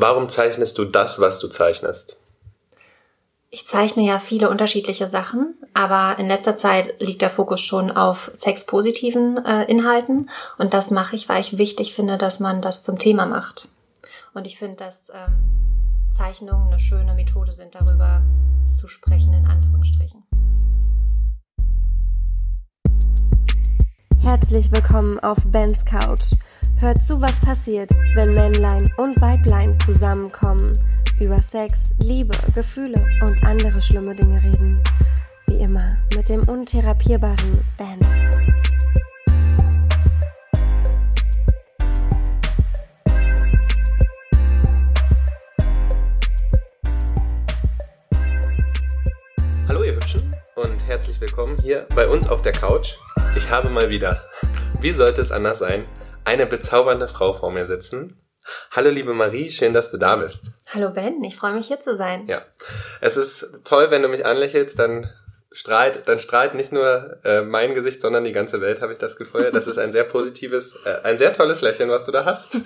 Warum zeichnest du das, was du zeichnest? Ich zeichne ja viele unterschiedliche Sachen, aber in letzter Zeit liegt der Fokus schon auf sexpositiven äh, Inhalten und das mache ich, weil ich wichtig finde, dass man das zum Thema macht. Und ich finde, dass ähm, Zeichnungen eine schöne Methode sind, darüber zu sprechen, in Anführungsstrichen. Herzlich willkommen auf Bens Couch. Hört zu, was passiert, wenn Männlein und Weiblein zusammenkommen, über Sex, Liebe, Gefühle und andere schlimme Dinge reden. Wie immer mit dem untherapierbaren Ben. Hallo ihr Hübschen und herzlich willkommen hier bei uns auf der Couch. Ich habe mal wieder, wie sollte es anders sein, eine bezaubernde Frau vor mir sitzen. Hallo liebe Marie, schön, dass du da bist. Hallo Ben, ich freue mich hier zu sein. Ja, es ist toll, wenn du mich anlächelst, dann strahlt, dann strahlt nicht nur äh, mein Gesicht, sondern die ganze Welt, habe ich das Gefühl. Das ist ein sehr positives, äh, ein sehr tolles Lächeln, was du da hast.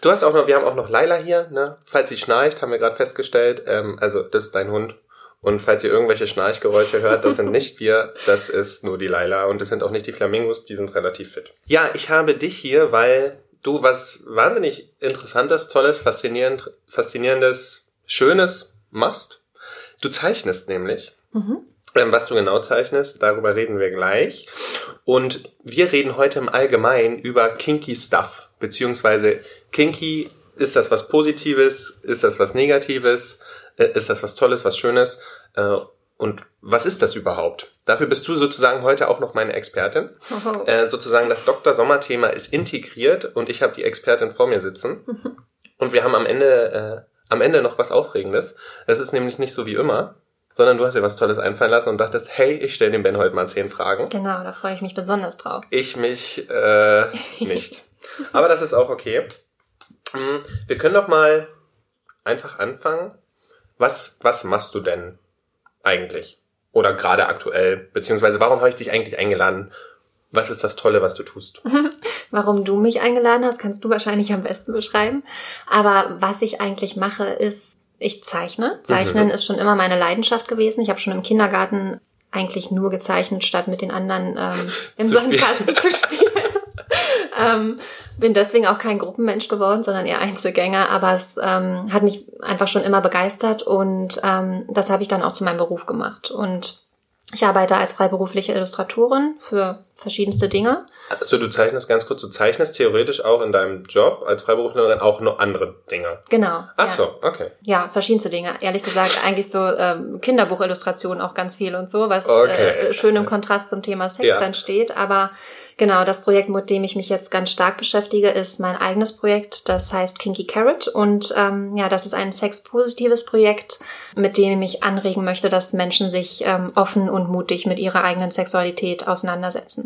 Du hast auch noch, wir haben auch noch Laila hier, ne? Falls sie schnarcht, haben wir gerade festgestellt. Ähm, also das ist dein Hund. Und falls ihr irgendwelche Schnarchgeräusche hört, das sind nicht wir, das ist nur die Laila und das sind auch nicht die Flamingos, die sind relativ fit. Ja, ich habe dich hier, weil du was wahnsinnig interessantes, tolles, faszinierend, faszinierendes, schönes machst. Du zeichnest nämlich. Mhm. Ähm, was du genau zeichnest, darüber reden wir gleich. Und wir reden heute im Allgemeinen über kinky Stuff, beziehungsweise kinky, ist das was Positives, ist das was Negatives, ist das was Tolles, was Schönes? Äh, und was ist das überhaupt? Dafür bist du sozusagen heute auch noch meine Expertin. Oh. Äh, sozusagen das Dr. Sommer-Thema ist integriert und ich habe die Expertin vor mir sitzen. Und wir haben am Ende, äh, am Ende noch was Aufregendes. Es ist nämlich nicht so wie immer, sondern du hast dir was Tolles einfallen lassen und dachtest, hey, ich stelle dem Ben heute mal zehn Fragen. Genau, da freue ich mich besonders drauf. Ich mich äh, nicht. Aber das ist auch okay. Hm, wir können doch mal einfach anfangen. Was, was machst du denn eigentlich? Oder gerade aktuell? Beziehungsweise warum habe ich dich eigentlich eingeladen? Was ist das Tolle, was du tust? Warum du mich eingeladen hast, kannst du wahrscheinlich am besten beschreiben. Aber was ich eigentlich mache, ist, ich zeichne. Zeichnen mhm. ist schon immer meine Leidenschaft gewesen. Ich habe schon im Kindergarten eigentlich nur gezeichnet, statt mit den anderen ähm, im Sandkasten zu spielen. ähm, bin deswegen auch kein Gruppenmensch geworden, sondern eher Einzelgänger, aber es ähm, hat mich einfach schon immer begeistert und ähm, das habe ich dann auch zu meinem Beruf gemacht. Und ich arbeite als freiberufliche Illustratorin für verschiedenste Dinge. Also du zeichnest ganz kurz, du zeichnest theoretisch auch in deinem Job als Freiberuflerin auch noch andere Dinge. Genau. Ach ja. so, okay. Ja, verschiedenste Dinge. Ehrlich gesagt, eigentlich so ähm, Kinderbuchillustrationen auch ganz viel und so, was okay. äh, schön im Kontrast zum Thema Sex ja. dann steht. Aber genau, das Projekt, mit dem ich mich jetzt ganz stark beschäftige, ist mein eigenes Projekt. Das heißt Kinky Carrot. Und ähm, ja, das ist ein sexpositives Projekt, mit dem ich anregen möchte, dass Menschen sich ähm, offen und mutig mit ihrer eigenen Sexualität auseinandersetzen.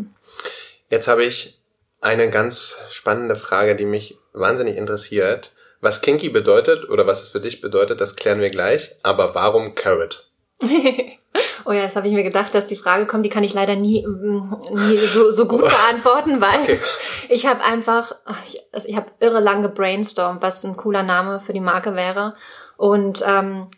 Jetzt habe ich eine ganz spannende Frage, die mich wahnsinnig interessiert. Was Kinky bedeutet oder was es für dich bedeutet, das klären wir gleich. Aber warum Carrot? oh ja, das habe ich mir gedacht, dass die Frage kommt. Die kann ich leider nie, mm, nie so, so gut beantworten, weil okay. ich habe einfach, ich, also ich habe irre lang gebrainstormt, was ein cooler Name für die Marke wäre. Und ähm,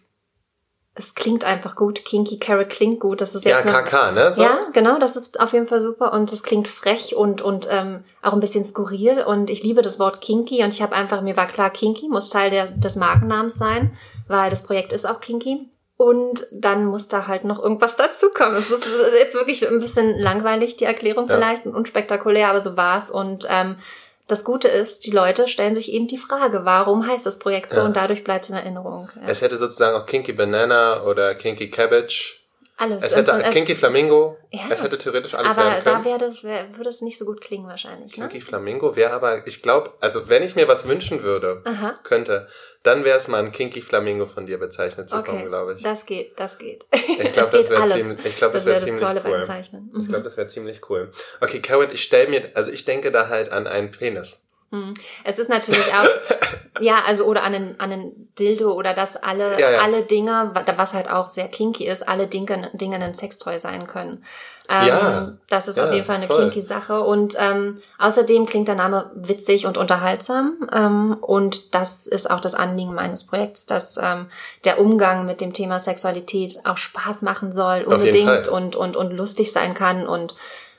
es klingt einfach gut. Kinky Carrot klingt gut. Das ist jetzt ja, KK, ne? So? Ja, genau, das ist auf jeden Fall super und es klingt frech und und ähm, auch ein bisschen skurril und ich liebe das Wort Kinky und ich habe einfach mir war klar, Kinky muss Teil der, des Markennamens sein, weil das Projekt ist auch Kinky. Und dann muss da halt noch irgendwas dazukommen. Es ist jetzt wirklich ein bisschen langweilig, die Erklärung ja. vielleicht, und unspektakulär, aber so war's. Und ähm, das Gute ist, die Leute stellen sich eben die Frage, warum heißt das Projekt so ja. und dadurch bleibt es in Erinnerung. Ja. Es hätte sozusagen auch Kinky Banana oder Kinky Cabbage alles. Es hätte es, Kinky Flamingo. Ja. Es hätte theoretisch alles aber werden können. Aber da wäre das, wär, würde es nicht so gut klingen wahrscheinlich. Kinky ne? Flamingo wäre aber, ich glaube, also wenn ich mir was wünschen würde, Aha. könnte, dann wäre es mal ein Kinky Flamingo von dir bezeichnet zu okay. kommen, glaube ich. Das geht, das geht. Ich glaube, das, das wäre ziemlich, ich glaube, das, das wäre ziemlich Tolle cool. Beim Zeichnen. Mhm. Ich glaube, das wäre ziemlich cool. Okay, Carrot, ich stelle mir, also ich denke da halt an einen Penis. Hm. Es ist natürlich auch, ja, also oder an einen, an einen Dildo oder dass alle, Ja, ja. alle Dinge, wa- was halt auch sehr kinky ist, alle Dinge, Dinge ein Sextoy sein können. Ähm, Ja. Das ist Ja, auf jeden Fall eine voll. kinky Sache. Und ähm, außerdem klingt der Name witzig und unterhaltsam. Ähm, und das ist auch das Anliegen meines Projekts, dass ähm, der Umgang mit dem Thema Sexualität auch Spaß machen soll, unbedingt und, und, und lustig sein kann. Und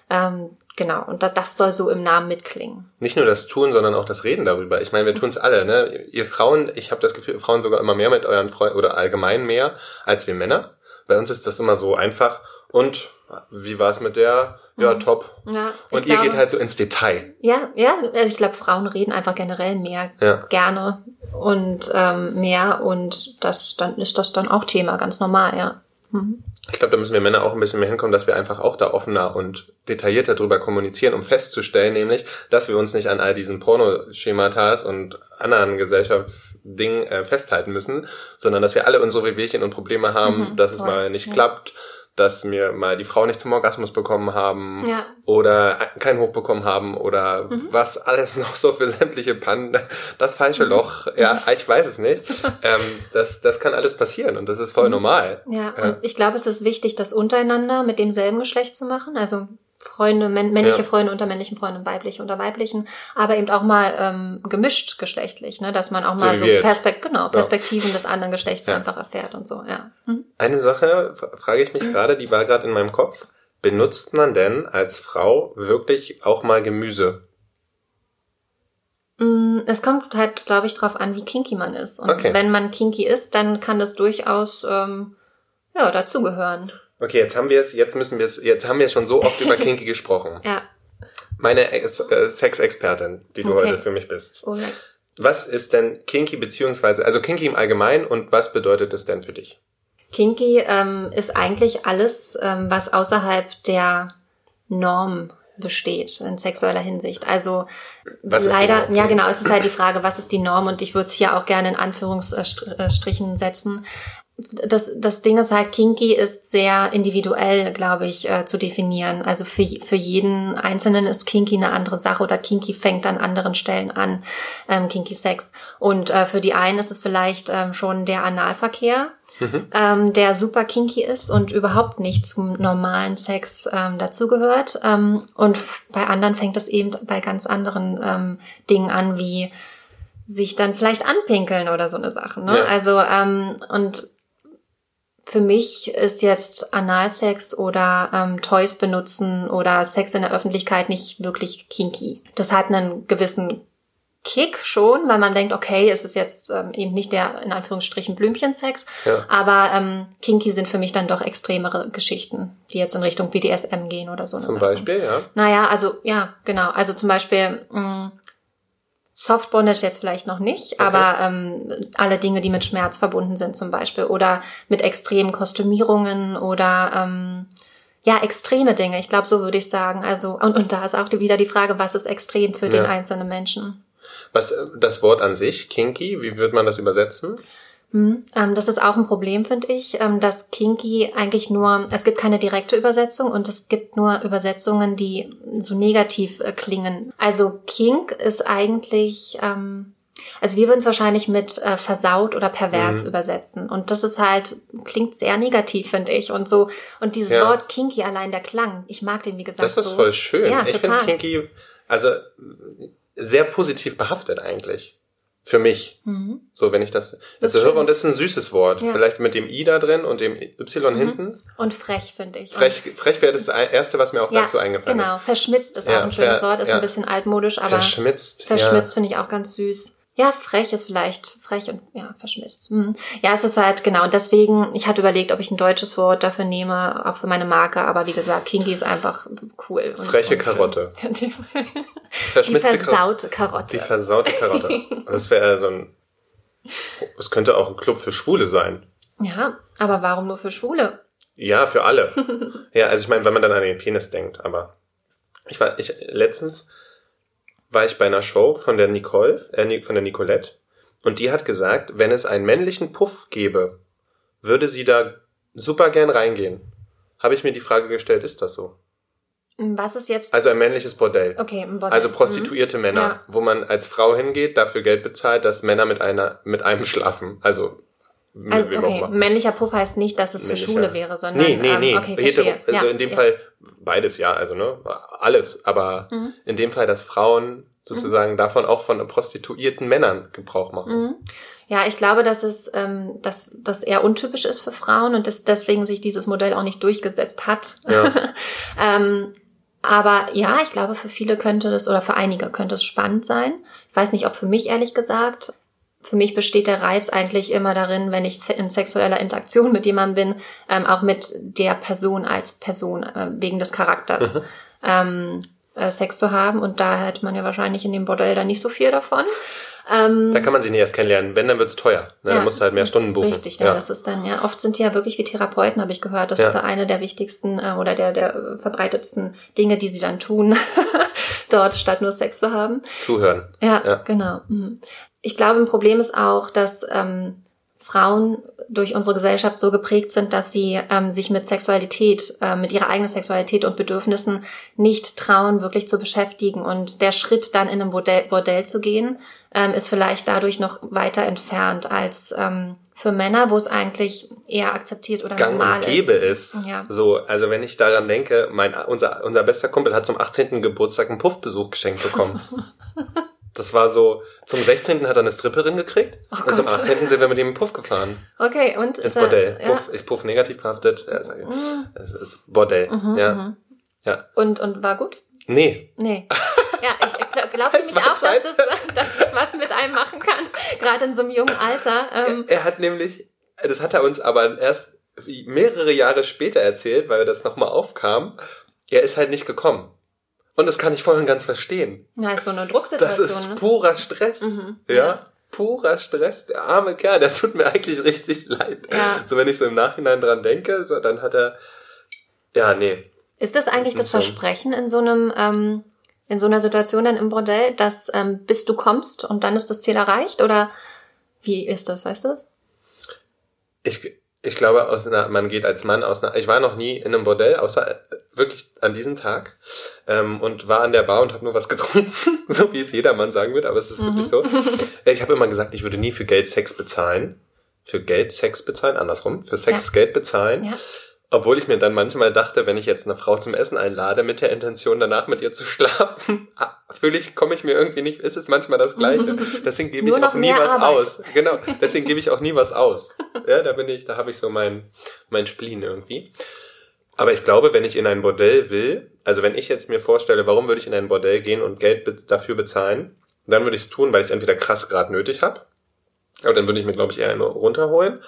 ähm, genau, und da, das soll so im Namen mitklingen. Nicht nur das Tun, sondern auch das Reden darüber. Ich meine, wir tun es alle, ne? Ihr Frauen, ich habe das Gefühl, Frauen sogar immer mehr mit euren Freunden oder allgemein mehr als wir Männer. Bei uns ist das immer so einfach. Und wie war es mit der? Ja, top. Ja, Und ihr glaube- geht halt so ins Detail. Ja, ja, also ich glaube, Frauen reden einfach generell mehr Ja. gerne und ähm, mehr und das dann ist das dann auch Thema, ganz normal, ja. Mhm. Ich glaube, da müssen wir Männer auch ein bisschen mehr hinkommen, dass wir einfach auch da offener und detaillierter drüber kommunizieren, um festzustellen, nämlich, dass wir uns nicht an all diesen Pornoschematas und anderen Gesellschaftsdingen äh, festhalten müssen, sondern dass wir alle unsere Wehwehchen und Probleme haben, Mhm, dass es voll, mal nicht ja. klappt, dass wir mal die Frau nicht zum Orgasmus bekommen haben Ja. oder keinen Hoch bekommen haben oder Mhm. was alles noch so für sämtliche Pannen, das falsche Loch, ja, ich weiß es nicht. ähm, das, das kann alles passieren und das ist voll Mhm. normal. Ja, Ja. und ich glaube, es ist wichtig, das untereinander mit demselben Geschlecht zu machen, also Freunde, männ männliche Ja. Freunde unter männlichen Freunden, weibliche unter weiblichen, aber eben auch mal ähm, gemischt geschlechtlich, ne, dass man auch So mal so wir jetzt. Perspek genau, Perspektiven des anderen Geschlechts Ja. einfach erfährt und so, ja. Mhm. Eine Sache frage ich mich gerade, die war gerade in meinem Kopf. Benutzt man denn als Frau wirklich auch mal Gemüse? Mm, Es kommt halt, glaube ich, drauf an, wie kinky man ist. Und Okay. wenn man kinky ist, dann kann das durchaus ähm, ja, dazugehören. Okay, jetzt haben wir es, jetzt müssen wir es, jetzt haben wir schon so oft über Kinky gesprochen. Ja. Meine Ex äh, Sexexpertin, die du Okay. heute für mich bist. Oh, ja. Was ist denn Kinky beziehungsweise, also Kinky im Allgemeinen und was bedeutet es denn für dich? Kinky ähm, ist eigentlich alles, ähm, was außerhalb der Norm besteht in sexueller Hinsicht. Also leider, ja genau, es ist halt die Frage, was ist die Norm und ich würde es hier auch gerne in Anführungsstrichen setzen. Das, das Ding ist halt, Kinky ist sehr individuell, glaube ich, äh, zu definieren. Also für, für jeden Einzelnen ist Kinky eine andere Sache oder Kinky fängt an anderen Stellen an, ähm, Kinky Sex. Und äh, für die einen ist es vielleicht ähm, schon der Analverkehr, ähm, der super kinky ist und überhaupt nicht zum normalen Sex ähm, dazugehört. Ähm, und bei anderen fängt es eben bei ganz anderen ähm, Dingen an, wie sich dann vielleicht anpinkeln oder so eine Sache. Ne? Ja. Also ähm, und für mich ist jetzt Analsex oder ähm, Toys benutzen oder Sex in der Öffentlichkeit nicht wirklich kinky. Das hat einen gewissen Kick schon, weil man denkt, okay, es ist jetzt ähm, eben nicht der in Anführungsstrichen Blümchensex, Ja. aber ähm, kinky sind für mich dann doch extremere Geschichten, die jetzt in Richtung BDSM gehen oder so. Zum Sache. Beispiel, ja. Naja, also ja, genau. Also zum Beispiel mh, Soft Bondage jetzt vielleicht noch nicht, aber ähm, alle Dinge, die mit Schmerz verbunden sind zum Beispiel oder mit extremen Kostümierungen oder ähm, ja, extreme Dinge. Ich glaube, so würde ich sagen. Also und, und da ist auch wieder die Frage, was ist extrem für den Ja. einzelnen Menschen? Was, das Wort an sich, Kinky, wie würde man das übersetzen? Hm, ähm, das ist auch ein Problem, finde ich, ähm, dass Kinky eigentlich nur, es gibt keine direkte Übersetzung und es gibt nur Übersetzungen, die so negativ äh, klingen. Also Kink ist eigentlich, ähm, also wir würden es wahrscheinlich mit äh, versaut oder pervers Mhm. übersetzen. Und das ist halt, klingt sehr negativ, finde ich. Und so, und dieses Ja. Wort Kinky allein der Klang, ich mag den, wie gesagt, Das ist so. voll schön. Ja, ich finde. Kinky, also sehr positiv behaftet eigentlich. Für mich. Mhm. So, wenn ich das, Das also ist höre und das ist ein süßes Wort. Ja. Mhm. Vielleicht mit dem I da drin und dem Y hinten. Und frech, finde ich. Frech, frech wäre das Erste, was mir auch dazu eingefallen Genau, verschmitzt ist Ja, auch ein schönes Wort, ist ja. ein bisschen altmodisch, ist. aber Verschmitzt. verschmitzt finde ich auch ganz süß. Ja, frech ist vielleicht frech und ja, verschmitzt. Hm. Ja, es ist halt genau. Und deswegen, ich hatte überlegt, ob ich ein deutsches Wort dafür nehme, auch für meine Marke, aber wie gesagt, Kinky ist einfach cool. Und, Freche und Karotte. Die, die Verschmitzte Karotte. versaute Karotte. Die versaute Karotte. Das wäre so ein, es könnte auch ein Club für Schwule sein. ja, aber warum nur für Schwule? Ja, für alle. ja, also ich meine, wenn man dann an den Penis denkt, aber ich war, ich, letztens war ich bei einer Show von der Nicole, äh, von der Nicolette, und die hat gesagt, wenn es einen männlichen Puff gäbe, würde sie da super gern reingehen. Habe ich mir die Frage gestellt, ist das so? Was ist jetzt? Also ein männliches Bordell. Okay, ein Bordell. Also prostituierte Männer, Ja. wo man als Frau hingeht, dafür Geld bezahlt, dass Männer mit einer mit einem schlafen. Also Also, okay, männlicher Puff heißt nicht, dass es für Männlicher. Schule wäre, sondern Nee, nee, nee. Ähm, okay, Hetero, also ja, in dem ja. Fall beides, ja, also ne, alles, aber Mhm. in dem Fall, dass Frauen sozusagen davon auch von prostituierten Männern Gebrauch machen. Mhm. Ja, ich glaube, dass es ähm, dass das eher untypisch ist für Frauen und dass deswegen sich dieses Modell auch nicht durchgesetzt hat. Ja. ähm, aber ja, ich glaube, für viele könnte das oder für einige könnte es spannend sein. Ich weiß nicht, ob für mich ehrlich gesagt. Für mich besteht der Reiz eigentlich immer darin, wenn ich in sexueller Interaktion mit jemandem bin, ähm, auch mit der Person als Person äh, wegen des Charakters ähm, äh, Sex zu haben. Und da hätte man ja wahrscheinlich in dem Bordell dann nicht so viel davon. Ähm, Da kann man sich nicht erst kennenlernen. Wenn, dann wird's teuer. Ne? ja, dann musst du halt mehr richtig- Stunden buchen. Richtig, ja, das ist dann, ja, oft sind die ja wirklich wie Therapeuten, habe ich gehört. Das Ja. ist ja eine der wichtigsten äh, oder der, der verbreitetsten Dinge, die sie dann tun, dort statt nur Sex zu haben. Zuhören. Ja, Ja. genau. Mhm. Ich glaube, ein Problem ist auch, dass ähm, Frauen durch unsere Gesellschaft so geprägt sind, dass sie ähm, sich mit Sexualität, äh, mit ihrer eigenen Sexualität und Bedürfnissen nicht trauen, wirklich zu beschäftigen. Und der Schritt dann in ein Bordell, Bordell zu gehen, ähm, ist vielleicht dadurch noch weiter entfernt als ähm, für Männer, wo es eigentlich eher akzeptiert oder Gang normal und gäbe ist. ist. Ja. So, also wenn ich daran denke, mein, unser, unser bester Kumpel hat zum 18. Geburtstag einen Puffbesuch geschenkt bekommen. das war so, zum 16. hat er eine Stripperin gekriegt Oh und zum Gott. 18. sind wir mit ihm im Puff gefahren. Okay, und Ins ist er- Bordell. Ja. Puff, ich Puff negativ behaftet. Ja, sag ich. Es ist Bordell. Mhm, ja. mhm. ja. Und, und war gut? Nee. Nee. Ja, ich glaube nämlich auch, dass es, dass es was mit einem machen kann. Gerade in so einem jungen Alter. Ähm, Er hat nämlich, das hat er uns aber erst mehrere Jahre später erzählt, weil das nochmal aufkam. Er ist halt nicht gekommen. Und das kann ich voll und ganz verstehen. na, ist so eine Das Drucksituation. ist ne? purer Stress. Mhm, Ja? ja. Purer Stress. Der arme Kerl, der tut mir eigentlich richtig leid. Ja. So, wenn ich so im Nachhinein dran denke, so, dann hat er, ja, nee. Ist das eigentlich das. Versprechen in so einem, ähm, in so einer Situation dann im Bordell, dass ähm, bis du kommst und dann ist das Ziel erreicht? Oder wie ist das, weißt du das? Ich, ich glaube, aus einer, man geht als Mann aus einer, ich war noch nie in einem Bordell, außer wirklich an diesem Tag, ähm, und war an der Bar und habe nur was getrunken, so wie es jeder Mann sagen wird, aber es ist Mhm. wirklich so. Ich habe immer gesagt, ich würde nie für Geld Sex bezahlen. Für Geld Sex bezahlen, andersrum, für Sex Ja. Geld bezahlen. Ja. Obwohl ich mir dann manchmal dachte, wenn ich jetzt eine Frau zum Essen einlade, mit der Intention danach mit ihr zu schlafen, ah, fühle ich, komme ich mir irgendwie nicht, ist es manchmal das Gleiche. Deswegen gebe ich auch nie was Arbeit. aus. Genau, deswegen gebe ich auch nie was aus. Ja, da bin ich, da habe ich so mein, mein Spleen irgendwie. Aber ich glaube, wenn ich in ein Bordell will, also wenn ich jetzt mir vorstelle, warum würde ich in ein Bordell gehen und Geld be dafür bezahlen, dann würde ich es tun, weil ich es entweder krass gerade nötig habe, aber dann würde ich mir, glaube ich, eher eine runterholen.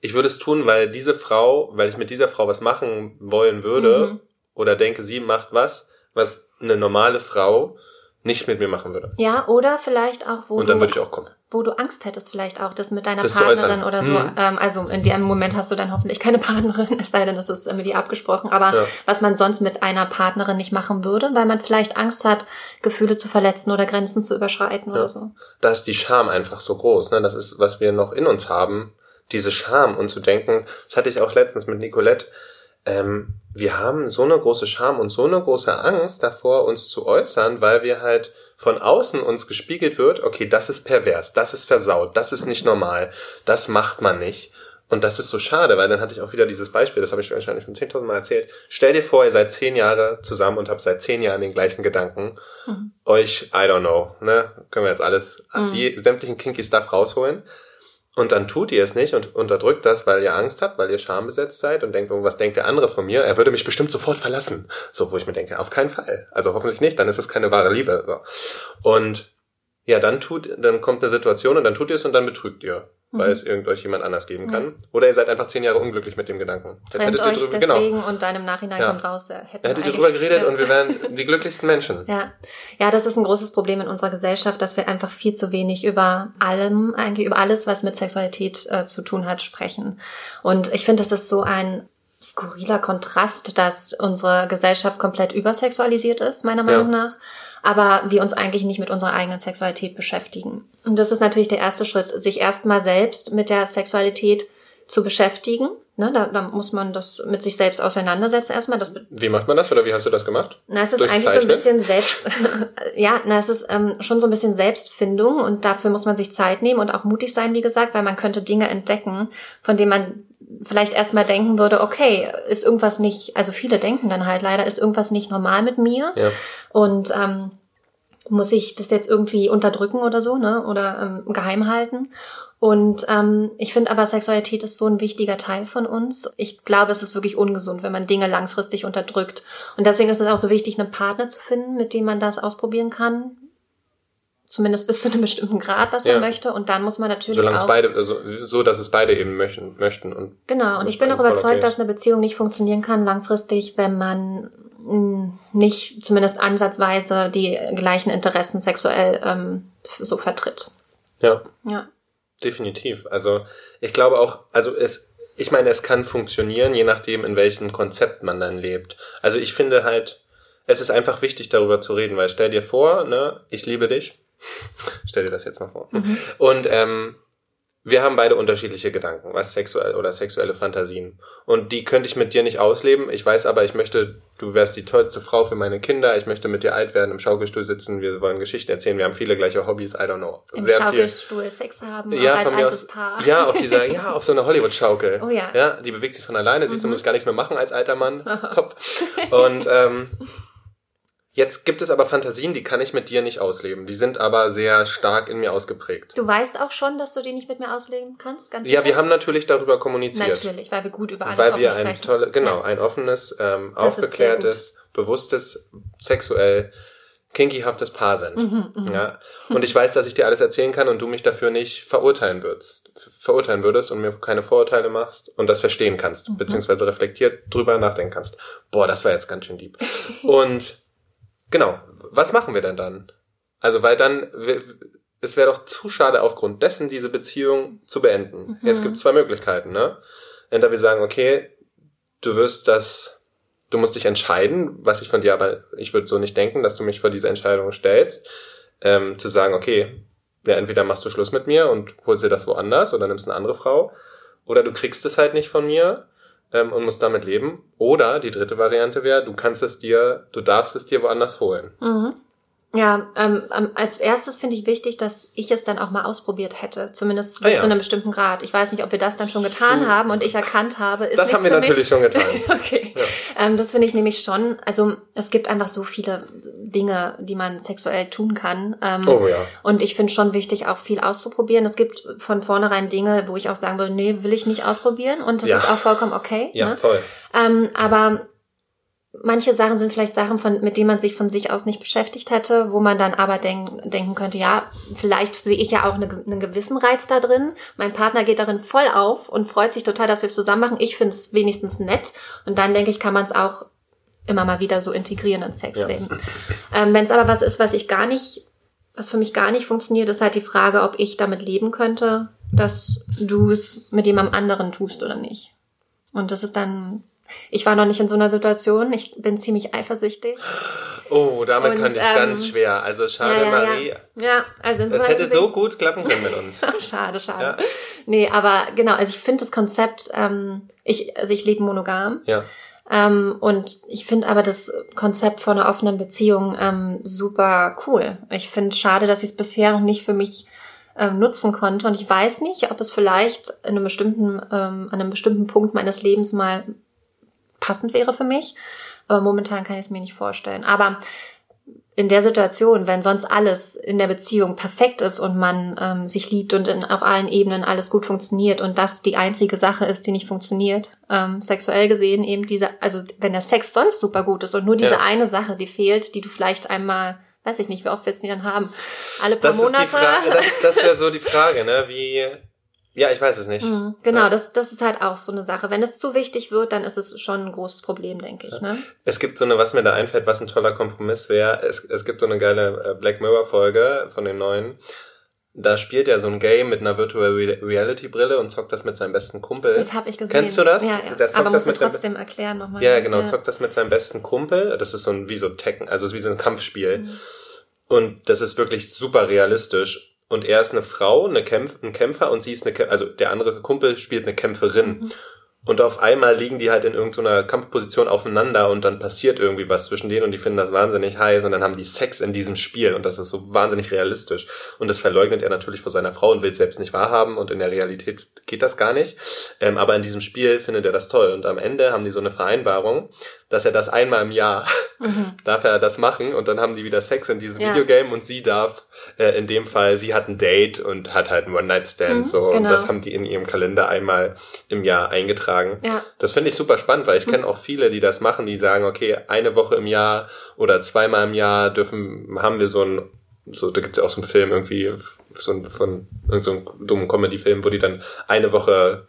Ich würde es tun, weil diese Frau, weil ich mit dieser Frau was machen wollen würde Mhm. oder denke, sie macht was, was eine normale Frau nicht mit mir machen würde. Ja, oder vielleicht auch, wo Und dann würde ich auch kommen. Wo du Angst hättest, vielleicht auch das mit deiner Das Partnerin oder so. Mhm. Ähm, also in dem Moment hast du dann hoffentlich keine Partnerin, es sei denn, es ist mit dir abgesprochen. Aber Ja. was man sonst mit einer Partnerin nicht machen würde, weil man vielleicht Angst hat, Gefühle zu verletzen oder Grenzen zu überschreiten Ja. oder so. da ist die Scham einfach so groß. Ne? Das ist, was wir noch in uns haben, diese Scham und zu denken, das hatte ich auch letztens mit Nicolette, ähm, wir haben so eine große Scham und so eine große Angst davor, uns zu äußern, weil wir halt von außen uns gespiegelt wird, okay, das ist pervers, das ist versaut, das ist nicht normal, das macht man nicht. Und das ist so schade, weil dann hatte ich auch wieder dieses Beispiel, das habe ich wahrscheinlich schon 10.000 Mal erzählt. Stell dir vor, ihr seid zehn Jahre zusammen und habt seit zehn Jahren den gleichen Gedanken. Mhm. Euch, I don't know, ne, können wir jetzt alles, Mhm. die sämtlichen kinky Stuff rausholen. Und dann tut ihr es nicht und unterdrückt das, weil ihr Angst habt, weil ihr schambesetzt seid und denkt, oh, was denkt der andere von mir? Er würde mich bestimmt sofort verlassen. So, wo ich mir denke, auf keinen Fall. Also hoffentlich nicht, dann ist es keine wahre Liebe. So. Und ja, dann tut, dann kommt eine Situation und dann tut ihr es und dann betrügt ihr, weil Mhm. es irgend euch jemand anders geben Ja. kann. Oder ihr seid einfach zehn Jahre unglücklich mit dem Gedanken. Jetzt Trennt hättet ihr euch drüber- deswegen und dann im Nachhinein Ja. kommt raus, äh, hätten hättet ihr drüber geredet ja. und wir wären die glücklichsten Menschen. Ja. ja, das ist ein großes Problem in unserer Gesellschaft, dass wir einfach viel zu wenig über allem, eigentlich über alles, was mit Sexualität äh, zu tun hat, sprechen. Und ich finde, das ist so ein skurriler Kontrast, dass unsere Gesellschaft komplett übersexualisiert ist, meiner Meinung nach, aber wir uns eigentlich nicht mit unserer eigenen Sexualität beschäftigen. Und das ist natürlich der erste Schritt, sich erstmal selbst mit der Sexualität zu beschäftigen, Ne, da, da muss man das mit sich selbst auseinandersetzen erstmal. Das, Wie macht man das oder wie hast du das gemacht? na, es ist Durchs eigentlich so ein bisschen selbst, ja, na, es ist ähm, schon so ein bisschen Selbstfindung und dafür muss man sich Zeit nehmen und auch mutig sein, wie gesagt, weil man könnte Dinge entdecken, von denen man vielleicht erstmal denken würde, okay, ist irgendwas nicht, also viele denken dann halt leider, ist irgendwas nicht normal mit mir Ja. und ähm, muss ich das jetzt irgendwie unterdrücken oder so, ne? Oder ähm, geheim halten. Und ähm, ich finde aber, Sexualität ist so ein wichtiger Teil von uns. Ich glaube, es ist wirklich ungesund, wenn man Dinge langfristig unterdrückt. Und deswegen ist es auch so wichtig, einen Partner zu finden, mit dem man das ausprobieren kann. Zumindest bis zu einem bestimmten Grad, was Ja. man möchte. Und dann muss man natürlich Solange es auch. beide, also so, dass es beide eben möchten, möchten und Genau, und ich bin auch überzeugt, okay. dass eine Beziehung nicht funktionieren kann langfristig, wenn man mh, nicht zumindest ansatzweise die gleichen Interessen sexuell ähm, so vertritt. ja. Ja. Definitiv. Also ich glaube auch, also es, ich meine, es kann funktionieren, je nachdem, in welchem Konzept man dann lebt. Also ich finde halt, es ist einfach wichtig, darüber zu reden, weil stell dir vor, ne, ich liebe dich. Stell dir das jetzt mal vor. Und ähm, wir haben beide unterschiedliche Gedanken, was sexuell oder sexuelle Fantasien. Und die könnte ich mit dir nicht ausleben. Ich weiß aber, ich möchte, du wärst die tollste Frau für meine Kinder. Ich möchte mit dir alt werden, im Schaukelstuhl sitzen. Wir wollen Geschichten erzählen. Wir haben viele gleiche Hobbys. I don't know. Im Sehr viel. Schaukelstuhl Sex haben, Ja, als altes aus, Paar. ja, auf dieser, ja, auf so einer Hollywood-Schaukel. Oh ja. Ja, die bewegt sich von alleine, siehst du, Mhm. muss ich gar nichts mehr machen als alter Mann. Top. Und ähm, jetzt gibt es aber Fantasien, die kann ich mit dir nicht ausleben. Die sind aber sehr stark in mir ausgeprägt. Du weißt auch schon, dass du die nicht mit mir ausleben kannst, ganz Ja, sicher? wir haben natürlich darüber kommuniziert. Natürlich, weil wir gut über alles weil offen wir ein sprechen. tolle, genau, Ja. ein offenes, ähm, Das aufgeklärtes, bewusstes, sexuell kinkyhaftes Paar sind. Mhm, mhm. Ja. Und ich weiß, dass ich dir alles erzählen kann und du mich dafür nicht verurteilen würdest, verurteilen würdest und mir keine Vorurteile machst und das verstehen kannst, Mhm. beziehungsweise reflektiert drüber nachdenken kannst. Boah, das war jetzt ganz schön lieb. Und genau, was machen wir denn dann? Also, weil dann, es wäre doch zu schade, aufgrund dessen diese Beziehung zu beenden. Mhm. Jetzt gibt es zwei Möglichkeiten, ne? Entweder wir sagen, okay, du wirst das, du musst dich entscheiden, was ich von dir aber, ich würde so nicht denken, dass du mich vor diese Entscheidung stellst, ähm, zu sagen, okay, ja, entweder machst du Schluss mit mir und holst dir das woanders oder nimmst eine andere Frau, oder du kriegst es halt nicht von mir ähm, und musst damit leben. Oder die dritte Variante wäre, du kannst es dir, du darfst es dir woanders holen. Mhm. Ja, ähm, ähm, als erstes finde ich wichtig, dass ich es dann auch mal ausprobiert hätte, zumindest Ah, bis ja. zu einem bestimmten Grad. Ich weiß nicht, ob wir das dann schon getan Puh. haben und ich erkannt habe, ist das haben wir natürlich mich. schon getan. Okay. Ja. Ähm, das finde ich nämlich schon, also es gibt einfach so viele Dinge, die man sexuell tun kann. Ähm, Oh ja. Und ich finde schon wichtig, auch viel auszuprobieren. Es gibt von vornherein Dinge, wo ich auch sagen würde, nee, will ich nicht ausprobieren. Und das Ja. ist auch vollkommen okay. Ja, ne? voll. Ähm, aber manche Sachen sind vielleicht Sachen, von, mit denen man sich von sich aus nicht beschäftigt hätte, wo man dann aber denk, denken könnte, ja, vielleicht sehe ich ja auch eine, einen gewissen Reiz da drin. Mein Partner geht darin voll auf und freut sich total, dass wir es zusammen machen. Ich finde es wenigstens nett. Und dann denke ich, kann man es auch immer mal wieder so integrieren ins Sexleben. Ähm, Wenn es aber was ist, was ich gar nicht, was für mich gar nicht funktioniert, ist halt die Frage, ob ich damit leben könnte, dass du es mit jemandem anderen tust oder nicht. Und das ist dann, ich war noch nicht in so einer Situation, ich bin ziemlich eifersüchtig. Oh, damit Und, kann ich ähm, ganz schwer. Also schade, Marie. ja. Ja, also in so hätte Hinsicht- so gut klappen können mit uns. schade, schade. Ja. Nee, aber genau, also ich finde das Konzept, ähm, ich, also ich lebe monogam. Ja. Ähm, und ich finde aber das Konzept von einer offenen Beziehung ähm, super cool. Ich finde schade, dass ich es bisher noch nicht für mich ähm, nutzen konnte. Und ich weiß nicht, ob es vielleicht in einem bestimmten, ähm, an einem bestimmten Punkt meines Lebens mal passend wäre für mich. Aber momentan kann ich es mir nicht vorstellen. Aber in der Situation, wenn sonst alles in der Beziehung perfekt ist und man ähm, sich liebt und in, auf allen Ebenen alles gut funktioniert und das die einzige Sache ist, die nicht funktioniert, ähm, sexuell gesehen eben diese, also wenn der Sex sonst super gut ist und nur diese Ja. eine Sache, die fehlt, die du vielleicht einmal, weiß ich nicht, wie oft willst du die dann haben? Alle paar Das ist die Monate? Frage, das, das wäre so die Frage, ne? Wie, ja, ich weiß es nicht. Mhm, Genau, Ja. das, das ist halt auch so eine Sache. Wenn es zu wichtig wird, dann ist es schon ein großes Problem, denke ich. Ne? Es gibt so eine, was mir da einfällt, was ein toller Kompromiss wäre. Es, es gibt so eine geile äh, Black Mirror Folge von den neuen. Da spielt er so ein Game mit einer Virtual Re- Reality Brille und zockt das mit seinem besten Kumpel. Das habe ich gesehen. Kennst du das? Ja, Der ja. zockt Aber das musst du der- trotzdem erklären nochmal. Ja, genau, zockt das mit seinem besten Kumpel. Das ist so ein, wie so Tekken, also wie so ein Kampfspiel. Und das ist wirklich super realistisch. Und er ist eine Frau, eine Kämpf ein Kämpfer und sie ist eine, Kä also der andere Kumpel spielt eine Kämpferin. Mhm. Und auf einmal liegen die halt in irgendeiner Kampfposition aufeinander und dann passiert irgendwie was zwischen denen und die finden das wahnsinnig heiß und dann haben die Sex in diesem Spiel und das ist so wahnsinnig realistisch. Und das verleugnet er natürlich vor seiner Frau und will es selbst nicht wahrhaben und in der Realität geht das gar nicht. Ähm, aber in diesem Spiel findet er das toll und am Ende haben die so eine Vereinbarung, dass er das einmal im Jahr mhm. darf er das machen und dann haben die wieder Sex in diesem ja. Videogame und sie darf äh, in dem Fall, sie hat ein Date und hat halt einen One-Night-Stand mhm, so genau. und das haben die in ihrem Kalender einmal im Jahr eingetragen. Ja. Das finde ich super spannend, weil ich mhm. kenne auch viele, die das machen, die sagen, okay, eine Woche im Jahr oder zweimal im Jahr dürfen, haben wir so ein so, da gibt's ja auch so einen Film irgendwie, so ein, von irgendeinem so dummen Comedy-Film, wo die dann eine Woche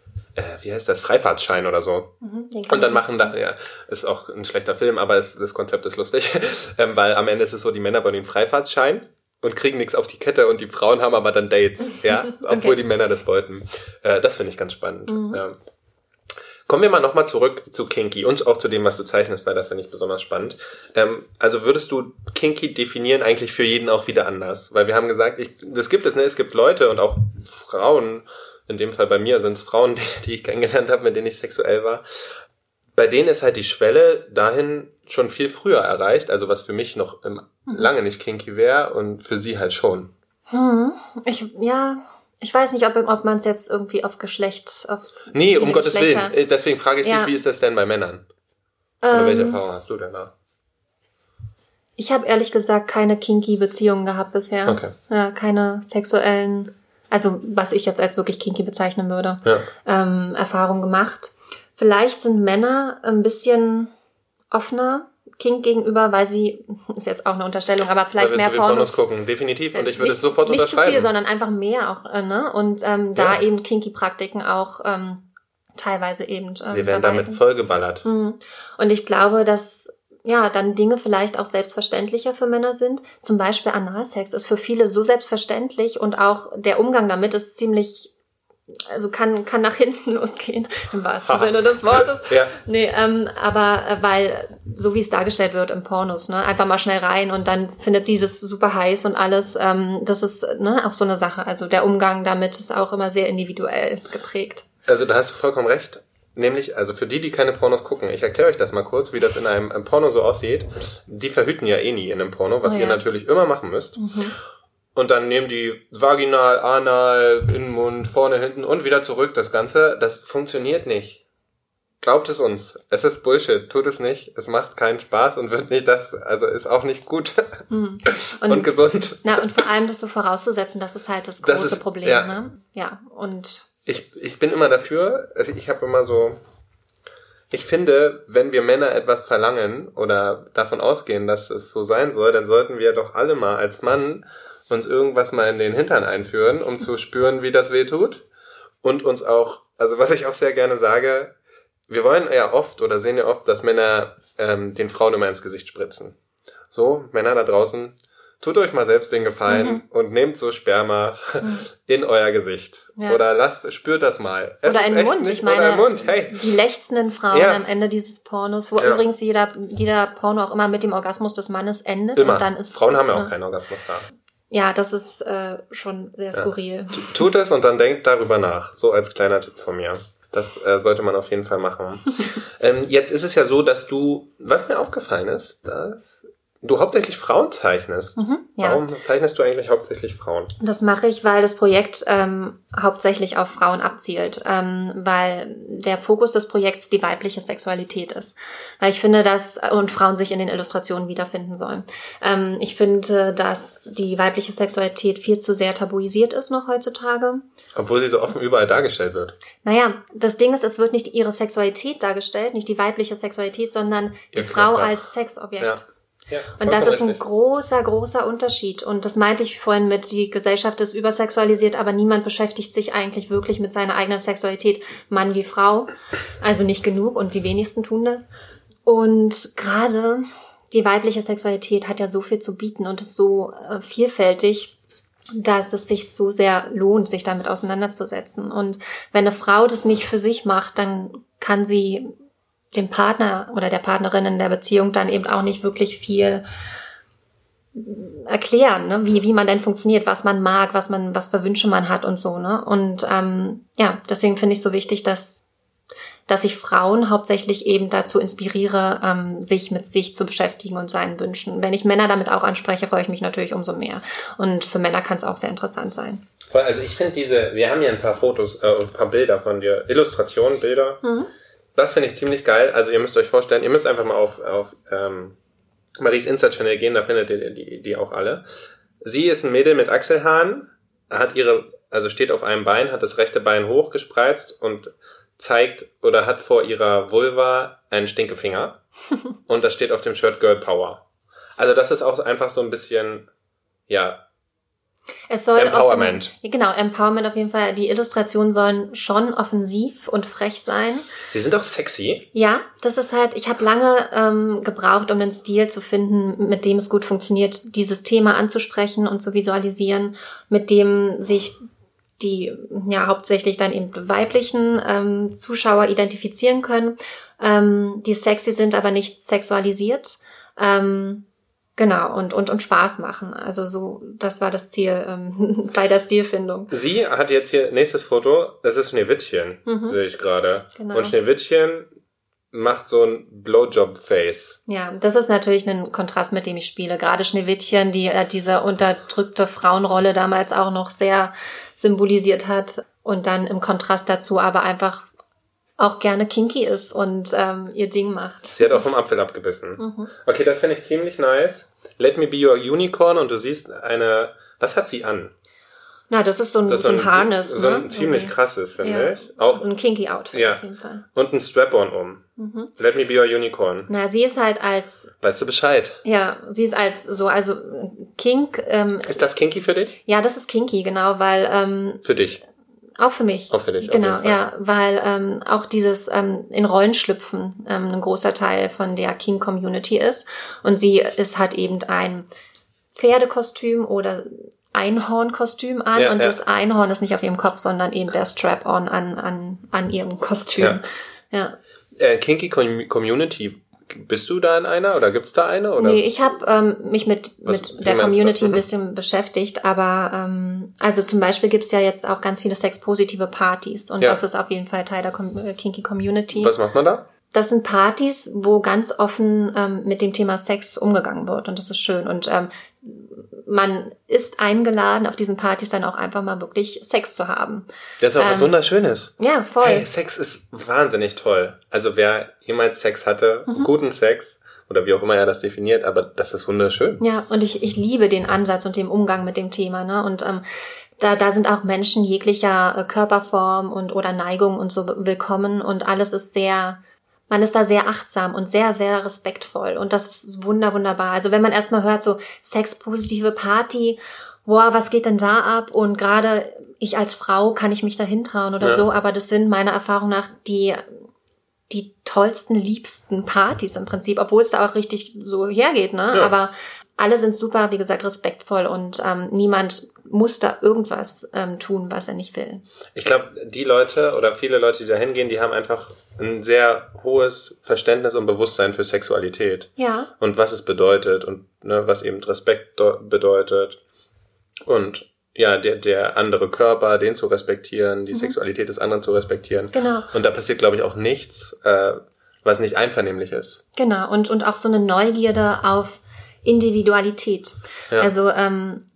wie heißt das, Freifahrtschein oder so. Mhm, und dann machen da, ja, ist auch ein schlechter Film, aber es, das Konzept ist lustig, ähm, weil am Ende ist es so, die Männer wollen den Freifahrtschein und kriegen nichts auf die Kette und die Frauen haben aber dann Dates, ja, obwohl okay. die Männer das wollten. Äh, das finde ich ganz spannend. Mhm. Ja. Kommen wir mal nochmal zurück zu Kinky und auch zu dem, was du zeichnest, weil das finde ich besonders spannend. Ähm, also würdest du Kinky definieren eigentlich für jeden auch wieder anders? Weil wir haben gesagt, ich, das gibt es, ne? Es gibt Leute und auch Frauen, in dem Fall bei mir sind es Frauen, die, die ich kennengelernt habe, mit denen ich sexuell war. Bei denen ist halt die Schwelle dahin schon viel früher erreicht, also was für mich noch im, mhm. lange nicht kinky wäre und für sie halt schon. Hm. Ich, ja, ich weiß nicht, ob, ob man es jetzt irgendwie auf Geschlecht, auf Nee, um Gottes Willen. Äh, deswegen frage ich ja. dich, wie ist das denn bei Männern? Oder ähm, welche Erfahrung hast du denn da? Ich habe ehrlich gesagt keine kinky Beziehungen gehabt bisher. Okay. Ja, keine sexuellen also was ich jetzt als wirklich kinky bezeichnen würde, ja. ähm, Erfahrung gemacht. Vielleicht sind Männer ein bisschen offener Kink gegenüber, weil sie, ist jetzt auch eine Unterstellung, aber vielleicht mehr Pornos, Pornos gucken, definitiv. Und ich würde nicht, es sofort nicht unterschreiben. Nicht zu viel, sondern einfach mehr auch, äh, ne? Und ähm, da ja. eben Kinky-Praktiken auch ähm, teilweise eben. Ähm, Wir werden damit vollgeballert. Mhm. Und ich glaube, dass ja, dann Dinge vielleicht auch selbstverständlicher für Männer sind. Zum Beispiel Analsex ist für viele so selbstverständlich und auch der Umgang damit ist ziemlich also kann kann nach hinten losgehen im wahrsten Sinne des Wortes. ja. Nee, ähm, aber äh, weil so wie es dargestellt wird im Pornos, ne, einfach mal schnell rein und dann findet sie das super heiß und alles. Ähm, das ist ne auch so eine Sache. Also der Umgang damit ist auch immer sehr individuell geprägt. Also da hast du vollkommen recht. Nämlich, also für die, die keine Pornos gucken, ich erkläre euch das mal kurz, wie das in einem, einem, Porno so aussieht. Die verhüten ja eh nie in einem Porno, was oh, ja. ihr natürlich immer machen müsst. Mhm. Und dann nehmen die vaginal, anal, Innenmund, vorne, hinten und wieder zurück das Ganze. Das funktioniert nicht. Glaubt es uns. Es ist Bullshit. Tut es nicht. Es macht keinen Spaß und wird nicht das, also ist auch nicht gut mhm. und, und, gesund. Na, und vor allem das so vorauszusetzen, das ist halt das große das ist, Problem, ja. ne? Ja, und ich, ich bin immer dafür, also ich habe immer so, ich finde, wenn wir Männer etwas verlangen oder davon ausgehen, dass es so sein soll, dann sollten wir doch alle mal als Mann uns irgendwas mal in den Hintern einführen, um zu spüren, wie das weh tut. Und uns auch, also was ich auch sehr gerne sage, wir wollen ja oft oder sehen ja oft, dass Männer ähm, den Frauen immer ins Gesicht spritzen. So, Männer da draußen, tut euch mal selbst den Gefallen mhm. und nehmt so Sperma mhm. in euer Gesicht. Ja. Oder lasst, spürt das mal. Es oder in den Mund. ich meine, Mund. Hey. die lechzenden Frauen ja. am Ende dieses Pornos, wo ja. übrigens jeder, jeder Porno auch immer mit dem Orgasmus des Mannes endet. Immer. Und dann ist, Frauen haben ja auch keinen Orgasmus da. Ja, das ist äh, schon sehr skurril. Tut es und dann denkt darüber nach. So als kleiner Tipp von mir. Das äh, sollte man auf jeden Fall machen. ähm, jetzt ist es ja so, dass du, was mir aufgefallen ist, dass du hauptsächlich Frauen zeichnest. Mhm, ja. Warum zeichnest du eigentlich hauptsächlich Frauen? Das mache ich, weil das Projekt ähm, hauptsächlich auf Frauen abzielt, ähm, weil der Fokus des Projekts die weibliche Sexualität ist. Weil ich finde, dass und Frauen sich in den Illustrationen wiederfinden sollen. Ähm, ich finde, dass die weibliche Sexualität viel zu sehr tabuisiert ist noch heutzutage. Obwohl sie so offen überall dargestellt wird. Naja, das Ding ist, es wird nicht ihre Sexualität dargestellt, nicht die weibliche Sexualität, sondern die Frau als Sexobjekt. Ja und das ist ein großer, großer Unterschied. Und das meinte ich vorhin mit, die Gesellschaft ist übersexualisiert, aber niemand beschäftigt sich eigentlich wirklich mit seiner eigenen Sexualität, Mann wie Frau. Also nicht genug und die wenigsten tun das. Und gerade die weibliche Sexualität hat ja so viel zu bieten und ist so äh, vielfältig, dass es sich so sehr lohnt, sich damit auseinanderzusetzen. Und wenn eine Frau das nicht für sich macht, dann kann sie dem Partner oder der Partnerin in der Beziehung dann eben auch nicht wirklich viel erklären, ne? wie, wie man denn funktioniert, was man mag, was man, was für Wünsche man hat und so, ne? Und ähm, ja, deswegen finde ich so wichtig, dass dass ich Frauen hauptsächlich eben dazu inspiriere, ähm, sich mit sich zu beschäftigen und seinen Wünschen. Wenn ich Männer damit auch anspreche, freue ich mich natürlich umso mehr. Und für Männer kann es auch sehr interessant sein. Voll, also ich finde diese, wir haben hier ein paar Fotos, äh, ein paar Bilder von dir, Illustrationen, Bilder. Mhm. Das finde ich ziemlich geil. Also ihr müsst euch vorstellen, ihr müsst einfach mal auf, auf ähm, Maries Insta-Channel gehen, da findet ihr die, die auch alle. Sie ist ein Mädel mit Achselhaaren, hat ihre, also steht auf einem Bein, hat das rechte Bein hochgespreizt und zeigt oder hat vor ihrer Vulva einen Stinkefinger. und das steht auf dem Shirt Girl Power. Also das ist auch einfach so ein bisschen, ja, es soll Empowerment. Dem, genau, Empowerment auf jeden Fall. Die Illustrationen sollen schon offensiv und frech sein. Sie sind auch sexy. Ja, das ist halt, ich habe lange ähm, gebraucht, um einen Stil zu finden, mit dem es gut funktioniert, dieses Thema anzusprechen und zu visualisieren, mit dem sich die ja hauptsächlich dann eben weiblichen ähm, Zuschauer identifizieren können, ähm, die sexy sind, aber nicht sexualisiert. Ähm, Genau, und, und, und Spaß machen. Also so, das war das Ziel ähm, bei der Stilfindung. Sie hat jetzt hier, nächstes Foto, das ist Schneewittchen, mhm. sehe ich gerade. Genau. Und Schneewittchen macht so ein Blowjob-Face. Ja, das ist natürlich ein Kontrast, mit dem ich spiele. Gerade Schneewittchen, die äh, diese unterdrückte Frauenrolle damals auch noch sehr symbolisiert hat. Und dann im Kontrast dazu aber einfach auch gerne kinky ist und ähm, ihr Ding macht. Sie hat auch vom Apfel abgebissen. Mhm. Okay, das finde ich ziemlich nice. Let me be your unicorn und du siehst eine. Was hat sie an? Na, das ist so ein, das so ein, Harness. So ein ne? ziemlich okay. krasses, finde ja. ich. Auch so ein kinky Outfit ja. auf jeden Fall. Und ein Strap-on um. Mhm. Let me be your unicorn. Na, sie ist halt als. Weißt du Bescheid? Ja, sie ist als so, also Kink. Ähm, ist das kinky für dich? Ja, das ist kinky, genau, weil. Ähm, für dich. Auch für mich. Auch für dich. Genau, ja, weil ähm, auch dieses ähm, in Rollen schlüpfen ähm, ein großer Teil von der King-Community ist. Und sie ist halt eben ein Pferdekostüm oder Einhornkostüm an ja, und ja. das Einhorn ist nicht auf ihrem Kopf, sondern eben der Strap-on an, an, an ihrem Kostüm. Ja. ja. Äh, Kinky Community bist du da in einer oder gibt's da eine? Oder? Nee, ich habe ähm, mich mit, Was, mit der Community ein bisschen beschäftigt, aber ähm, also zum Beispiel gibt's ja jetzt auch ganz viele sexpositive Partys und ja. das ist auf jeden Fall Teil der Com äh, Kinky Community. Was macht man da? Das sind Partys, wo ganz offen ähm, mit dem Thema Sex umgegangen wird und das ist schön. Und ähm, man ist eingeladen, auf diesen Partys dann auch einfach mal wirklich Sex zu haben. Das ist auch ähm, was Wunderschönes. Ja, voll. Hey, Sex ist wahnsinnig toll. Also wer jemals Sex hatte, mhm. guten Sex, oder wie auch immer er das definiert, aber das ist wunderschön. Ja, und ich, ich liebe den Ansatz und den Umgang mit dem Thema. Ne? Und ähm, da, da sind auch Menschen jeglicher äh, Körperform und oder Neigung und so willkommen und alles ist sehr man ist da sehr achtsam und sehr, sehr respektvoll. Und das ist wunder, wunderbar. Also wenn man erstmal hört, so sexpositive Party, boah, was geht denn da ab? Und gerade ich als Frau kann ich mich da hintrauen oder ja. so, aber das sind meiner Erfahrung nach die die tollsten, liebsten Partys im Prinzip, obwohl es da auch richtig so hergeht, ne? Ja. Aber alle sind super, wie gesagt, respektvoll und ähm, niemand muss da irgendwas ähm, tun, was er nicht will. Ich glaube, die Leute oder viele Leute, die da hingehen, die haben einfach ein sehr hohes Verständnis und Bewusstsein für Sexualität. Ja. Und was es bedeutet und ne, was eben Respekt bedeutet. Und ja, der, der andere Körper, den zu respektieren, die mhm. Sexualität des anderen zu respektieren. Genau. Und da passiert, glaube ich, auch nichts, äh, was nicht einvernehmlich ist. Genau, und, und auch so eine Neugierde auf Individualität. Ja. Also ähm,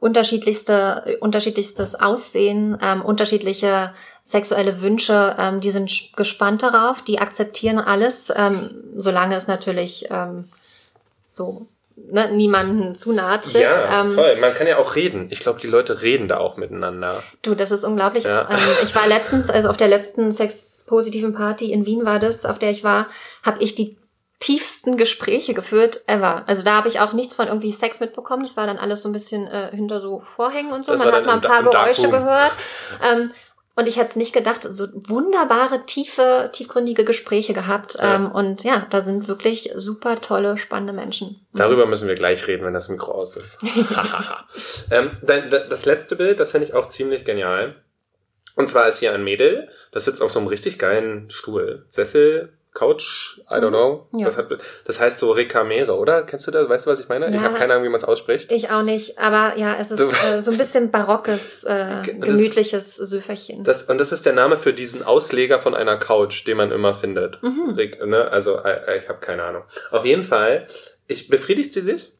unterschiedlichste, unterschiedlichstes Aussehen, ähm, unterschiedliche sexuelle Wünsche, ähm, die sind gespannt darauf, die akzeptieren alles, ähm, solange es natürlich ähm, so ne, niemanden zu nahe tritt. Ja, ähm, voll. Man kann ja auch reden. Ich glaube, die Leute reden da auch miteinander. Du, das ist unglaublich. Ja. Ähm, ich war letztens, also auf der letzten sexpositiven Party in Wien war das, auf der ich war, habe ich die tiefsten Gespräche geführt ever. Also da habe ich auch nichts von irgendwie Sex mitbekommen. Das war dann alles so ein bisschen äh, hinter so Vorhängen und so. Das Man hat mal ein paar Geräusche gehört. Ähm, und ich hätte es nicht gedacht, so wunderbare, tiefe, tiefgründige Gespräche gehabt. Ja. Ähm, und ja, da sind wirklich super tolle, spannende Menschen. Darüber müssen wir gleich reden, wenn das Mikro aus ist. ähm, das letzte Bild, das finde ich auch ziemlich genial. Und zwar ist hier ein Mädel, das sitzt auf so einem richtig geilen Stuhl. Sessel, Couch, I don't know. Ja. Das, hat, das heißt so Recamere, oder? Kennst du das? Weißt du, was ich meine? Ich Ja. habe keine Ahnung, wie man es ausspricht. Ich auch nicht, aber ja, es ist äh, so ein bisschen barockes, äh, Okay, das- gemütliches Söferchen. Das, und das ist der Name für diesen Ausleger von einer Couch, den man immer findet. Mhm. Rec- Ne? Also, äh, ich habe keine Ahnung. Auf jeden Fall, ich, befriedigt sie sich?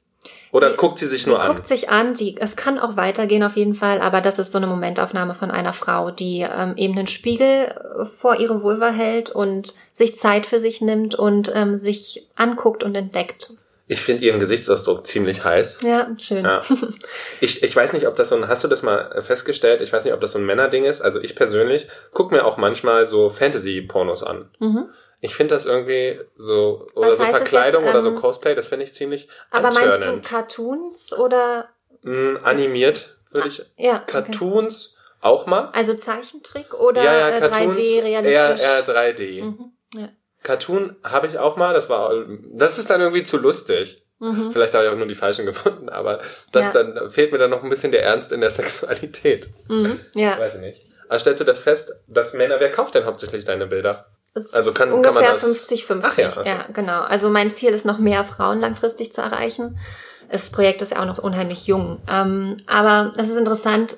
Oder Sie- guckt sie sich Sie nur an? guckt sich an, sie, es kann auch weitergehen auf jeden Fall, aber das ist so eine Momentaufnahme von einer Frau, die ähm, eben einen Spiegel äh, vor ihre Vulva hält und sich Zeit für sich nimmt und ähm, sich anguckt und entdeckt. Ich finde ihren Gesichtsausdruck ziemlich heiß. Ja, schön. Ja. Ich, ich weiß nicht, ob das so ein, hast du das mal festgestellt? Ich weiß nicht, ob das so ein Männerding ist. Also ich persönlich gucke mir auch manchmal so Fantasy-Pornos an. Mhm. Ich finde das irgendwie so, oder Was so Verkleidung jetzt, oder so ähm, Cosplay, das finde ich ziemlich Aber meinst du. Cartoons oder Mm, animiert, würde ich. ja, okay. Cartoons auch mal. Also Zeichentrick oder ja, ja, äh, Cartoons 3D eher, realistisch? eher 3D. Mhm. Ja. Cartoon habe ich auch mal, das war, das ist dann irgendwie zu lustig. Mhm. Vielleicht habe ich auch nur die falschen gefunden, aber das Ja. dann fehlt mir dann noch ein bisschen der Ernst in der Sexualität. Mhm. Ja. Weiß ich nicht. Aber stellst du das fest, dass Männer, wer kauft denn hauptsächlich deine Bilder? Es Also ist kann- kann ungefähr man das- 50-50. Ach ja, okay. ja, genau. Also mein Ziel ist noch mehr Frauen langfristig zu erreichen. Das Projekt ist ja auch noch unheimlich jung. Ähm, aber es ist interessant,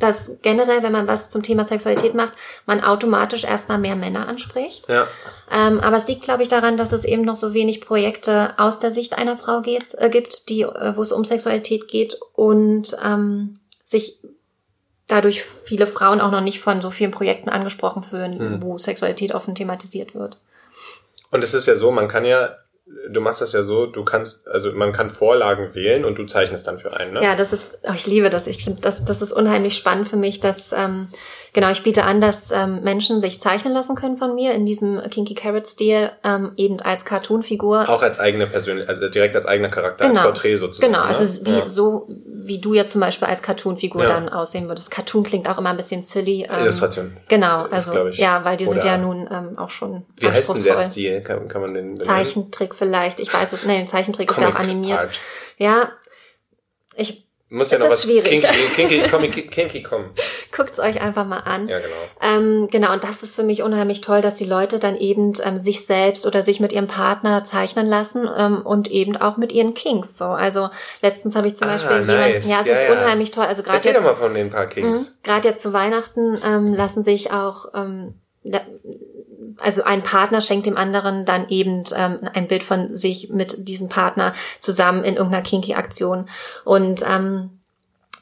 dass generell, wenn man was zum Thema Sexualität macht, man automatisch erstmal mehr Männer anspricht. Ja. Ähm, aber es liegt, glaube ich, daran, dass es eben noch so wenig Projekte aus der Sicht einer Frau geht, äh, gibt, die, äh, wo es um Sexualität geht und ähm, sich dadurch viele Frauen auch noch nicht von so vielen Projekten angesprochen fühlen, Hm. wo Sexualität offen thematisiert wird. Und es ist ja so, man kann ja, du machst das ja so, du kannst, also man kann Vorlagen wählen und du zeichnest dann für einen, ne? Ja, das ist, oh, ich liebe das. Ich finde, das, das ist unheimlich spannend für mich, dass, ähm, genau, ich biete an, dass ähm, Menschen sich zeichnen lassen können von mir in diesem Kinky Carrot-Stil, ähm, eben als Cartoon-Figur. Auch als eigene Persönlichkeit, also direkt als eigener Charakter, Genau. als Porträt sozusagen. Genau, also ne? wie, ja. so wie du ja zum Beispiel als Cartoon-Figur Ja. dann aussehen würdest. Cartoon klingt auch immer ein bisschen silly. Ähm, Illustration. Genau, ist, also ich. ja, weil die sind ja nun ähm, auch schon Wie heißt denn der. Stil? Kann, kann man den benennen? Zeichentrick vielleicht, ich weiß es, nee, Zeichentrick ist ja auch animiert. Art. Ja, ich Muss ja Es noch ist was schwierig. Kinky, kinky, kinky, kinky kommen. guckt's euch einfach mal an. Ja, genau. Ähm, genau, und das ist für mich unheimlich toll, dass die Leute dann eben ähm, sich selbst oder sich mit ihrem Partner zeichnen lassen ähm, und eben auch mit ihren Kings. So, also letztens habe ich zum Ah, Beispiel nice. jemanden, ja, es Ja, ist ja. unheimlich toll. Also gerade Erzähl jetzt, doch mal von den paar Kings. Mhm. Gerade jetzt zu Weihnachten ähm, lassen sich auch, ähm, also ein Partner schenkt dem anderen dann eben ähm, ein Bild von sich mit diesem Partner zusammen in irgendeiner Kinky-Aktion. Und ähm,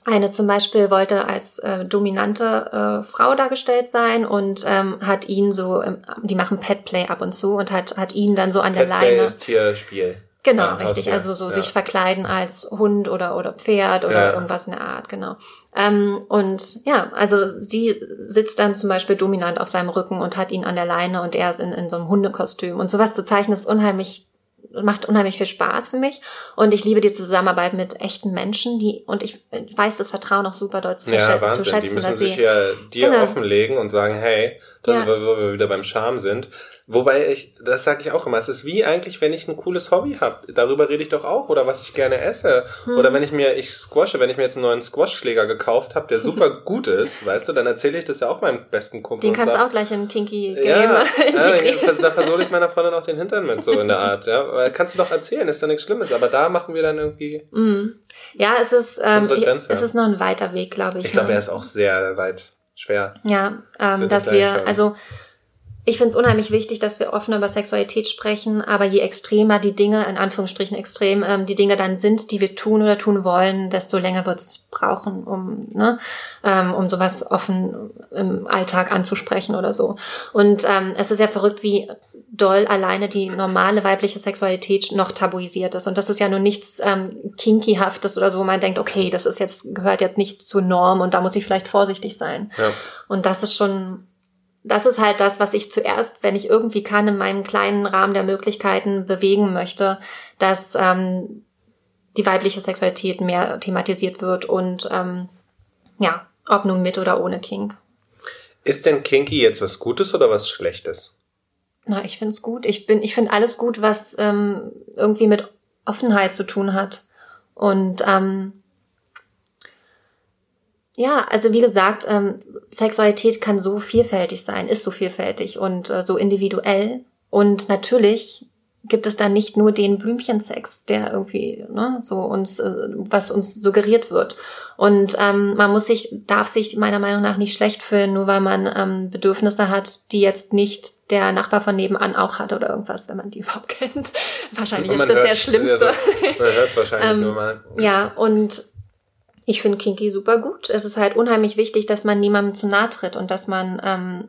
eine zum Beispiel wollte als äh, dominante äh, Frau dargestellt sein und ähm, hat ihn so, ähm, die machen Petplay ab und zu und hat, hat ihn dann so an der Petplay Leine. ist Tierspiel. Genau, Ja, richtig. Also so Ja. sich verkleiden als Hund oder, oder Pferd oder Ja. irgendwas in der Art, genau. Ähm, und ja, also sie sitzt dann zum Beispiel dominant auf seinem Rücken und hat ihn an der Leine und er ist in, in so einem Hundekostüm. Und sowas zu zeichnen ist unheimlich, macht unheimlich viel Spaß für mich. Und ich liebe die Zusammenarbeit mit echten Menschen, die, und ich weiß das Vertrauen auch super dort zu, Ja, zu schätzen, Die müssen dass sich sie, ja dir Genau. offenlegen und sagen, hey, das Ja. ist, wo wir wieder beim Charme sind. Wobei ich, das sage ich auch immer, es ist wie eigentlich, wenn ich ein cooles Hobby habe. Darüber rede ich doch auch. Oder was ich gerne esse. Hm. Oder wenn ich mir, ich squashe, wenn ich mir jetzt einen neuen Squash-Schläger gekauft habe, der super gut ist, weißt du, dann erzähle ich das ja auch meinem besten Kumpel. den kannst du auch gleich in Kinky ja, Gelebe ja, da versohle ich meiner Freundin auch den Hintern mit, so in der Art, ja. Weil kannst du doch erzählen, ist doch nichts Schlimmes, aber da machen wir dann irgendwie, Mhm. Ja, es ist, ähm, ich, es ist noch ein weiter Weg, glaube ich. ich glaube, ne? er ist auch sehr weit schwer. Ja, Das ähm, wird dass wir, also ich finde es unheimlich wichtig, dass wir offen über Sexualität sprechen, aber je extremer die Dinge, in Anführungsstrichen extrem, ähm, die Dinge dann sind, die wir tun oder tun wollen, desto länger wird es brauchen, um, ne, ähm, um sowas offen im Alltag anzusprechen oder so. Und ähm, es ist ja verrückt, wie doll alleine die normale weibliche Sexualität noch tabuisiert ist. Und das ist ja nur nichts ähm, Kinkyhaftes oder so, wo man denkt, okay, das ist jetzt, gehört jetzt nicht zur Norm und da muss ich vielleicht vorsichtig sein. Ja. Und das ist schon, das ist halt das, was ich zuerst, wenn ich irgendwie kann, in meinem kleinen Rahmen der Möglichkeiten bewegen möchte, dass ähm, die weibliche Sexualität mehr thematisiert wird und ähm, ja, ob nun mit oder ohne Kink. Ist denn Kinky jetzt was Gutes oder was Schlechtes? Na, ich find's gut. Ich bin, ich finde alles gut, was ähm, irgendwie mit Offenheit zu tun hat. Und ähm, ja, also wie gesagt, ähm, Sexualität kann so vielfältig sein, ist so vielfältig und äh, so individuell. und natürlich gibt es dann nicht nur den Blümchensex, der irgendwie ne, so uns, äh, was uns suggeriert wird. Und ähm, man muss sich, darf sich meiner Meinung nach nicht schlecht fühlen, nur weil man ähm, Bedürfnisse hat, die jetzt nicht der Nachbar von nebenan auch hat oder irgendwas, wenn man die überhaupt kennt. Wahrscheinlich ist das hört, der Schlimmste. Also, man hört wahrscheinlich ähm, nur mal. Ja, und ich finde Kinky super gut. Es ist halt unheimlich wichtig, dass man niemandem zu nahe tritt und dass man ähm,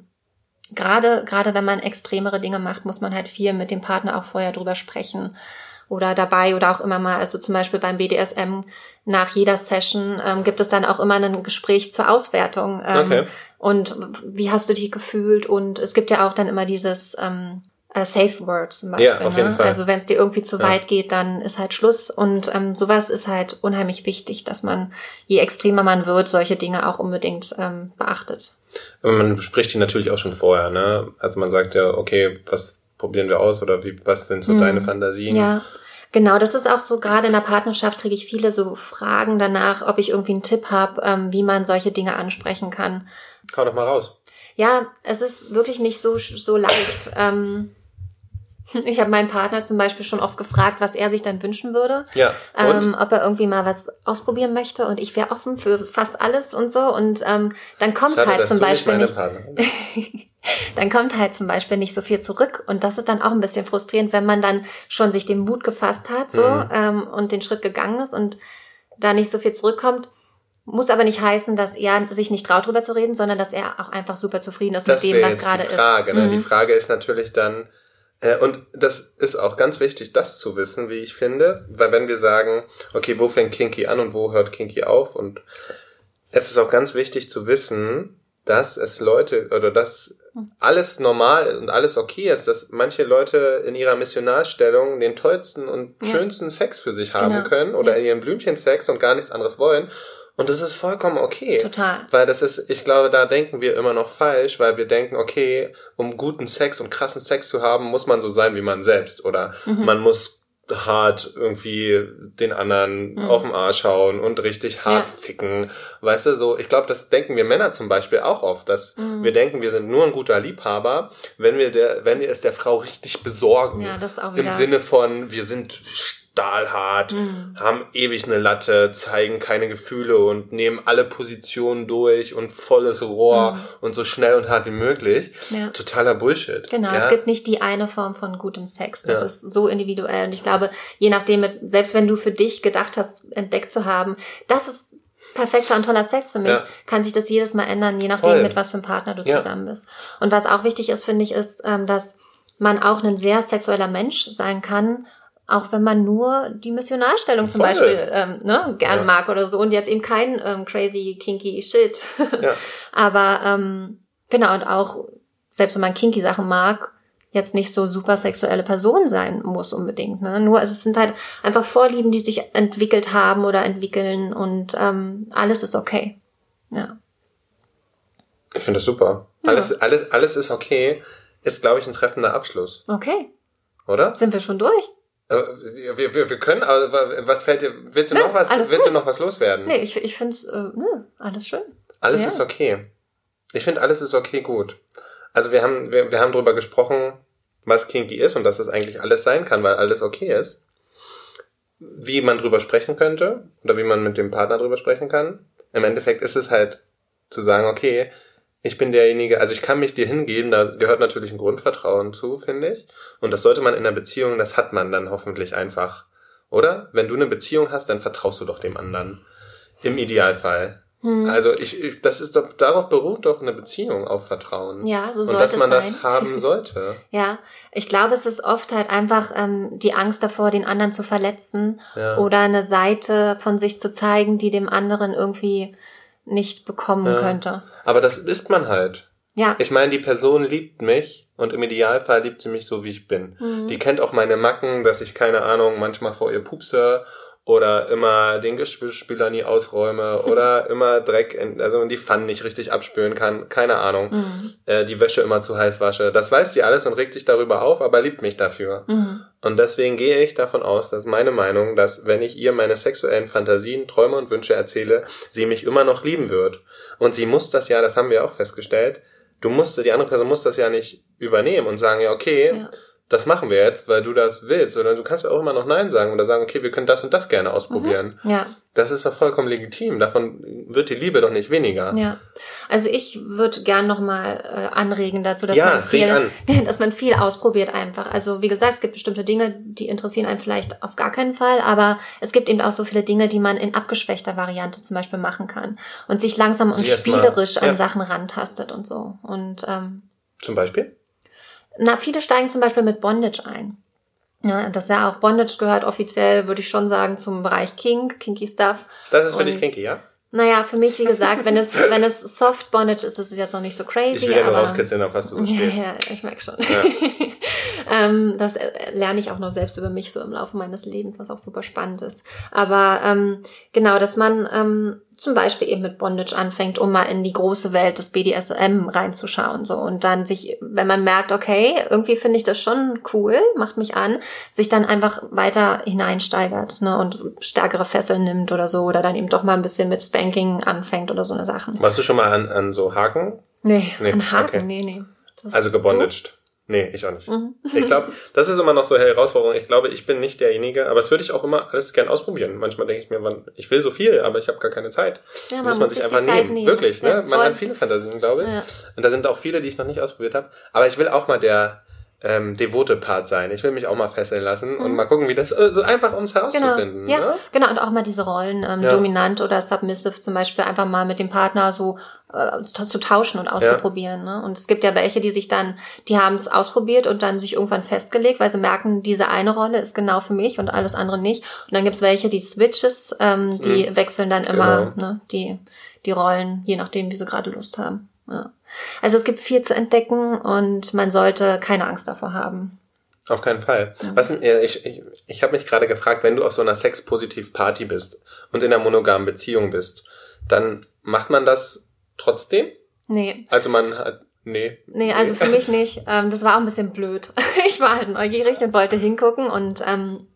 gerade, gerade wenn man extremere Dinge macht, muss man halt viel mit dem Partner auch vorher drüber sprechen oder dabei oder auch immer mal, also zum Beispiel beim BDSM nach jeder Session ähm, gibt es dann auch immer ein Gespräch zur Auswertung. Ähm, okay. Und wie hast du dich gefühlt? Und es gibt ja auch dann immer dieses ähm, äh, Safe Word zum Beispiel. Ja, auf jeden ne? Fall. Also wenn es dir irgendwie zu ja. weit geht, dann ist halt Schluss. Und ähm, sowas ist halt unheimlich wichtig, dass man, je extremer man wird, solche Dinge auch unbedingt ähm, beachtet. Aber man bespricht die natürlich auch schon vorher, ne? Also man sagt ja, okay, was probieren wir aus oder wie, was sind so mhm. deine Fantasien? Ja. Genau, das ist auch so, gerade in der Partnerschaft kriege ich viele so Fragen danach, ob ich irgendwie einen Tipp habe, ähm, wie man solche Dinge ansprechen kann. Hau doch mal raus. Ja, es ist wirklich nicht so, so leicht. Ähm, ich habe meinen Partner zum Beispiel schon oft gefragt, was er sich dann wünschen würde. Ja. Ähm, ob er irgendwie mal was ausprobieren möchte und ich wäre offen für fast alles und so. Und ähm, dann kommt Schade, halt zum Beispiel nicht. dann kommt halt zum Beispiel nicht so viel zurück. Und das ist dann auch ein bisschen frustrierend, wenn man dann schon sich den Mut gefasst hat so mhm. ähm, und den Schritt gegangen ist und da nicht so viel zurückkommt. Muss aber nicht heißen, dass er sich nicht traut, drüber zu reden, sondern dass er auch einfach super zufrieden ist das mit dem, was gerade ist. Frage, ne? Mhm. Die Frage ist natürlich dann, und das ist auch ganz wichtig, das zu wissen, wie ich finde, weil wenn wir sagen, okay, wo fängt Kinky an und wo hört Kinky auf und es ist auch ganz wichtig zu wissen, dass es Leute oder dass alles normal und alles okay ist, dass manche Leute in ihrer Missionarstellung den tollsten und ja. schönsten Sex für sich haben genau. können oder ja. in ihrem Blümchensex und gar nichts anderes wollen und das ist vollkommen okay. Total. Weil das ist, ich glaube, da denken wir immer noch falsch, weil wir denken, okay, um guten Sex und krassen Sex zu haben, muss man so sein wie man selbst. Oder mhm. man muss hart irgendwie den anderen mhm. auf den Arsch hauen und richtig hart ja. ficken. Weißt du, so, ich glaube, das denken wir Männer zum Beispiel auch oft, dass mhm. wir denken, wir sind nur ein guter Liebhaber, wenn wir der, wenn wir es der Frau richtig besorgen. Ja, das auch wieder. Im Sinne von, wir sind stahlhart, mhm. haben ewig eine Latte, zeigen keine Gefühle und nehmen alle Positionen durch und volles Rohr mhm. und so schnell und hart wie möglich. Ja. Totaler Bullshit. Genau, ja? es gibt nicht die eine Form von gutem Sex. Das ja. ist so individuell. Und ich glaube, je nachdem, selbst wenn du für dich gedacht hast, entdeckt zu haben, das ist perfekter und toller Sex für mich, ja. kann sich das jedes Mal ändern, je nachdem, Voll. mit was für einem Partner du ja. zusammen bist. Und was auch wichtig ist, finde ich, ist, ähm, dass man auch ein sehr sexueller Mensch sein kann auch wenn man nur die Missionarstellung zum Voll. Beispiel ähm, ne, gern ja. mag oder so und jetzt eben kein ähm, crazy kinky Shit. ja. Aber ähm, genau und auch selbst wenn man kinky Sachen mag, jetzt nicht so super sexuelle Person sein muss unbedingt. Ne? Nur also es sind halt einfach Vorlieben, die sich entwickelt haben oder entwickeln und ähm, alles ist okay. Ja. Ich finde das super. Ja. Alles, alles, alles ist okay. Ist, glaube ich, ein treffender Abschluss. Okay. Oder? Sind wir schon durch? Äh, wir, wir, wir können, aber was fällt dir, willst du, Nö, noch, was, willst du noch was loswerden? Nee, ich, ich finde es, äh, nö, alles schön. Alles ja. ist okay. Ich finde, alles ist okay gut. Also wir haben, wir, wir haben drüber gesprochen, was kinky ist und dass es eigentlich alles sein kann, weil alles okay ist. Wie man drüber sprechen könnte oder wie man mit dem Partner drüber sprechen kann. Im Endeffekt ist es halt zu sagen, okay, ich bin derjenige, also ich kann mich dir hingeben, da gehört natürlich ein Grundvertrauen zu, finde ich. Und das sollte man in einer Beziehung, das hat man dann hoffentlich einfach. Oder? Wenn du eine Beziehung hast, dann vertraust du doch dem anderen. Im Idealfall. Hm. Also ich, ich, das ist doch, darauf beruht doch eine Beziehung auf Vertrauen. Ja, so sollte Und dass man sein. das haben sollte. ja, ich glaube, es ist oft halt einfach ähm, die Angst davor, den anderen zu verletzen ja. oder eine Seite von sich zu zeigen, die dem anderen irgendwie nicht bekommen ja. könnte. Aber das ist man halt. Ja. Ich meine, die Person liebt mich und im Idealfall liebt sie mich so, wie ich bin. Mhm. Die kennt auch meine Macken, dass ich keine Ahnung, manchmal vor ihr pupse oder immer den Geschirrspüler nie ausräume oder immer Dreck, in, also die Pfannen nicht richtig abspülen kann, keine Ahnung, mhm. äh, die Wäsche immer zu heiß wasche. Das weiß sie alles und regt sich darüber auf, aber liebt mich dafür. Mhm. Und deswegen gehe ich davon aus, dass meine Meinung, dass wenn ich ihr meine sexuellen Fantasien, Träume und Wünsche erzähle, sie mich immer noch lieben wird. Und sie muss das ja, das haben wir auch festgestellt, du musst, die andere Person muss das ja nicht übernehmen und sagen, ja, okay, ja das machen wir jetzt, weil du das willst, sondern du kannst ja auch immer noch Nein sagen oder sagen, okay, wir können das und das gerne ausprobieren. Ja. Das ist doch vollkommen legitim. Davon wird die Liebe doch nicht weniger. Ja, also ich würde gern nochmal äh, anregen dazu, dass Ja, man viel, dass man viel ausprobiert einfach. Also wie gesagt, es gibt bestimmte Dinge, die interessieren einen vielleicht auf gar keinen Fall, aber es gibt eben auch so viele Dinge, die man in abgeschwächter Variante zum Beispiel machen kann und sich langsam und Sie erst mal- spielerisch an ja. Sachen rantastet und so. Und ähm, Zum Beispiel? Na, viele steigen zum Beispiel mit Bondage ein. Ja, das ist ja auch Bondage gehört offiziell, würde ich schon sagen, zum Bereich Kink, Kinky Stuff. Das ist für Und- dich kinky, ja? Naja, für mich, wie gesagt, wenn es, wenn es Soft Bondage ist, ist es jetzt noch nicht so crazy. Ich will ja aber rauskitzeln, auf was du so ja, stehst. ja, ich merke schon. ähm, das lerne ich auch noch selbst über mich so im Laufe meines Lebens, was auch super spannend ist. Aber ähm, genau, dass man ähm, zum Beispiel eben mit Bondage anfängt, um mal in die große Welt des BDSM reinzuschauen. So und dann sich, wenn man merkt, okay, irgendwie finde ich das schon cool, macht mich an, sich dann einfach weiter hineinsteigert ne, und stärkere Fesseln nimmt oder so, oder dann eben doch mal ein bisschen mit Spanking anfängt oder so eine Sachen. Warst du schon mal an, an so Haken? Nee, Nee, an Haken, okay. nee, nee. Das- Also gebondaged? Nee, ich auch nicht. Mhm. Ich glaube, das ist immer noch so eine Herausforderung. Ich glaube, ich bin nicht derjenige, aber das würde ich auch immer alles gern ausprobieren. Manchmal denke ich mir, wann, ich will so viel, aber ich habe gar keine Zeit. Ja, muss man sich die einfach Zeit nehmen. Wirklich, ne? Ja, man voll. hat viele Fantasien, glaube ich. Ja. Und da sind auch viele, die ich noch nicht ausprobiert habe. Aber ich will auch mal der ähm, devote Part sein. Ich will mich auch mal fesseln lassen und mal gucken, wie das äh, so einfach ums Mhm. Genau, herauszufinden. ja, Ne? genau und auch mal diese Rollen ähm, Ja. dominant oder submissive zum Beispiel einfach mal mit dem Partner so äh, zu, tauschen und auszuprobieren. Ne? Und es gibt ja welche, die sich dann, die haben es ausprobiert und dann sich irgendwann festgelegt, weil sie merken, diese eine Rolle ist genau für mich und alles andere nicht. Und dann gibt's welche, die Switches, ähm, die wechseln dann immer Genau. ne, die die Rollen, je nachdem, wie sie gerade Lust haben. Ja. Also es gibt viel zu entdecken und man sollte keine Angst davor haben. Auf keinen Fall. Was, denn- äh, ich ich, ich habe mich gerade gefragt, wenn du auf so einer Sex-Positiv-Party bist und in einer monogamen Beziehung bist, dann macht man das trotzdem? Nee, Also man hat, nee. Nee, also für mich nicht. Ähm, das war auch ein bisschen blöd. Ich war halt neugierig und wollte hingucken und ähm,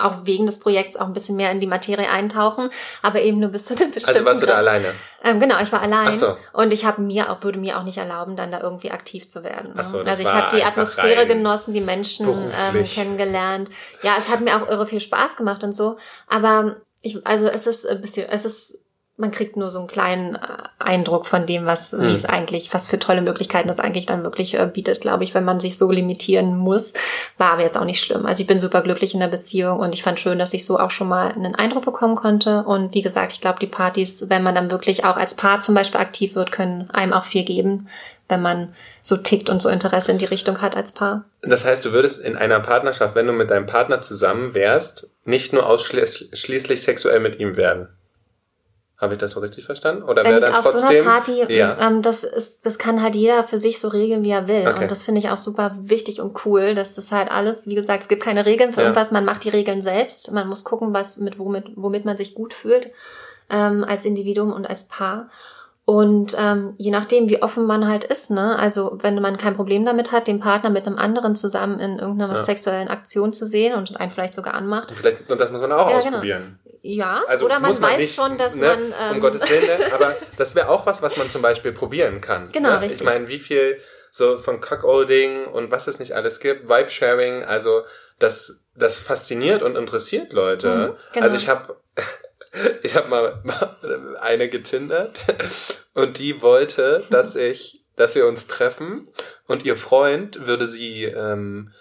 auch wegen des Projekts auch ein bisschen mehr in die Materie eintauchen, aber eben nur bis zu einem bestimmten Also warst du da Grad. alleine? Ähm, genau, ich war allein Ach so. und ich habe mir auch würde mir auch nicht erlauben, dann da irgendwie aktiv zu werden. ne? Ach so, das also ich habe die Atmosphäre genossen, die Menschen ähm, kennengelernt. Ja, es hat mir auch irre viel Spaß gemacht und so, aber ich also es ist ein bisschen es ist man kriegt nur so einen kleinen äh, Eindruck von dem, was wie Hm. es eigentlich, was für tolle Möglichkeiten das eigentlich dann wirklich äh, bietet, glaube ich, wenn man sich so limitieren muss. War aber jetzt auch nicht schlimm. Also ich bin super glücklich in der Beziehung und ich fand schön, dass ich so auch schon mal einen Eindruck bekommen konnte. Und wie gesagt, ich glaube, die Partys, wenn man dann wirklich auch als Paar zum Beispiel aktiv wird, können einem auch viel geben, wenn man so tickt und so Interesse in die Richtung hat als Paar. Das heißt, du würdest in einer Partnerschaft, wenn du mit deinem Partner zusammen wärst, nicht nur ausschließlich sexuell mit ihm werden. Habe ich das so richtig verstanden? Oder Wenn wäre ich dann auf so trotzdem? einer Party, ja. ähm, das ist, das kann halt jeder für sich so regeln, wie er will. Okay. Und das finde ich auch super wichtig und cool, dass das halt alles, wie gesagt, es gibt keine Regeln für Ja. irgendwas, man macht die Regeln selbst. Man muss gucken, was mit womit, womit man sich gut fühlt ähm, als Individuum und als Paar. Und ähm, je nachdem, wie offen man halt ist, ne, also wenn man kein Problem damit hat, den Partner mit einem anderen zusammen in irgendeiner Ja. sexuellen Aktion zu sehen und einen vielleicht sogar anmacht, Vielleicht, und das muss man auch Ja, genau. ausprobieren. ja, Also oder man man weiß nicht, schon, dass ne, man ähm, um Gottes Willen, ne? aber das wäre auch was, was man zum Beispiel probieren kann. Genau, ne? richtig. Ich meine, wie viel so von Cuckolding und was es nicht alles gibt, Wife-Sharing, also das, das fasziniert und interessiert Leute. Mhm, genau. Also ich habe ich habe mal eine getindert und die wollte, dass ich, dass wir uns treffen und ihr Freund würde sie ähm,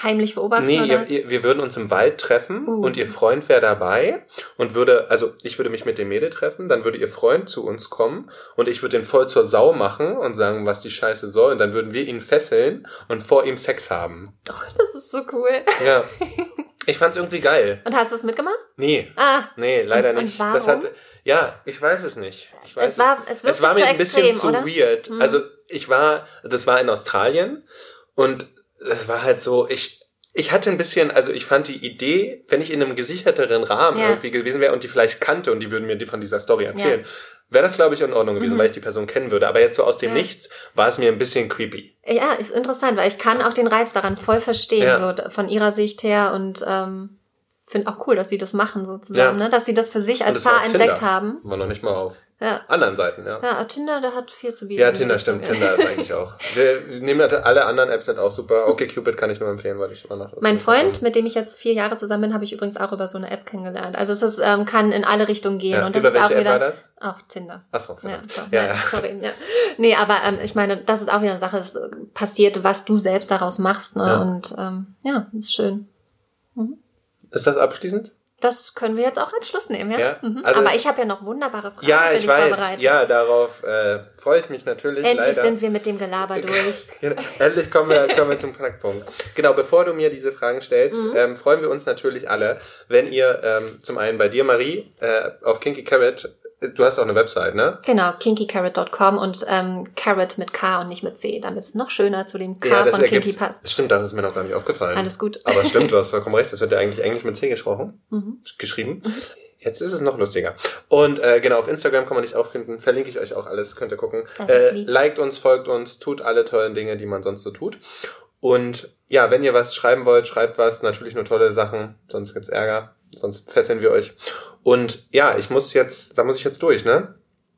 heimlich beobachten Nee, oder? ihr, ihr, wir würden uns im Wald treffen Uh. und ihr Freund wäre dabei und würde, also ich würde mich mit dem Mädel treffen, dann würde ihr Freund zu uns kommen und ich würde den voll zur Sau machen und sagen, was die Scheiße soll und dann würden wir ihn fesseln und vor ihm Sex haben. Doch, das ist so cool. Ja. Ich fand's irgendwie geil. Und hast du es mitgemacht? Nee, Ah, nee, leider Und- und nicht. warum? Das hat, ja, ich weiß es nicht. Ich weiß Es war- es wirkte war mir ein bisschen extrem, zu oder? weird. Mhm. Also ich war, das war in Australien und es war halt so, ich, ich hatte ein bisschen, also ich fand die Idee, wenn ich in einem gesicherteren Rahmen Ja. irgendwie gewesen wäre und die vielleicht kannte und die würden mir die von dieser Story erzählen, wäre das, glaube ich, in Ordnung gewesen, Mhm. weil ich die Person kennen würde. Aber jetzt so aus dem Ja. Nichts war es mir ein bisschen creepy. ja, ist interessant, weil ich kann auch den Reiz daran voll verstehen, Ja. so von ihrer Sicht her und ähm, finde auch cool, dass sie das machen so zusammen, Ja. ne? dass sie das für sich als Paar entdeckt Tinder. haben. War noch nicht mal auf Ja. anderen Seiten, ja. Ja, Tinder, der hat viel zu bieten. Ja, Tinder stimmt. Tinder ist eigentlich auch. Wir nehmen ja alle anderen Apps sind auch super. Okay, Cupid kann ich nur empfehlen, weil ich immer noch. Mein Freund, mit dem ich jetzt vier Jahre zusammen bin, habe ich übrigens auch über so eine App kennengelernt. Also es ist, ähm, kann in alle Richtungen gehen. Ja, und das ist auch welche App wieder war das? auf Tinder. Achso, Ja, verdammt. so, Ja, ja, ja. sorry. Ja. Nee, aber ähm, ich meine, das ist auch wieder eine Sache, es passiert, was du selbst daraus machst. Ne? Ja. Und ähm, ja, ist schön. Ist das abschließend? Das können wir jetzt auch als Schluss nehmen, ja? Ja, Mhm. also aber ich habe ja noch wunderbare Fragen Ja, für ich dich weiß. vorbereitet. Ja, darauf äh, freue ich mich natürlich. Endlich leider. sind wir mit dem Gelaber durch. Genau. Endlich kommen wir, kommen wir zum Knackpunkt. Genau, bevor du mir diese Fragen stellst, Mhm. ähm, freuen wir uns natürlich alle, wenn ihr ähm, zum einen bei dir, Marie, äh, auf Kinky Carrot, du hast auch eine Website, ne? Genau, kinkycarrot.com und ähm, Carrot mit K und nicht mit C, damit es noch schöner zu dem K Ja, von ergibt, Kinky passt. Stimmt, das ist mir noch gar nicht aufgefallen. Alles gut. Aber stimmt, du hast vollkommen recht, das wird ja eigentlich Englisch mit C gesprochen, Mhm. geschrieben. Jetzt ist es noch lustiger. Und äh, genau, auf Instagram kann man dich auch finden. Verlinke ich euch auch alles, könnt ihr gucken. Das ist Äh, lieb. liked uns, folgt uns, tut alle tollen Dinge, die man sonst so tut. Und ja, wenn ihr was schreiben wollt, schreibt was. Natürlich nur tolle Sachen, sonst gibt's Ärger. Sonst fesseln wir euch. Und ja, ich muss jetzt, da muss ich jetzt durch, ne?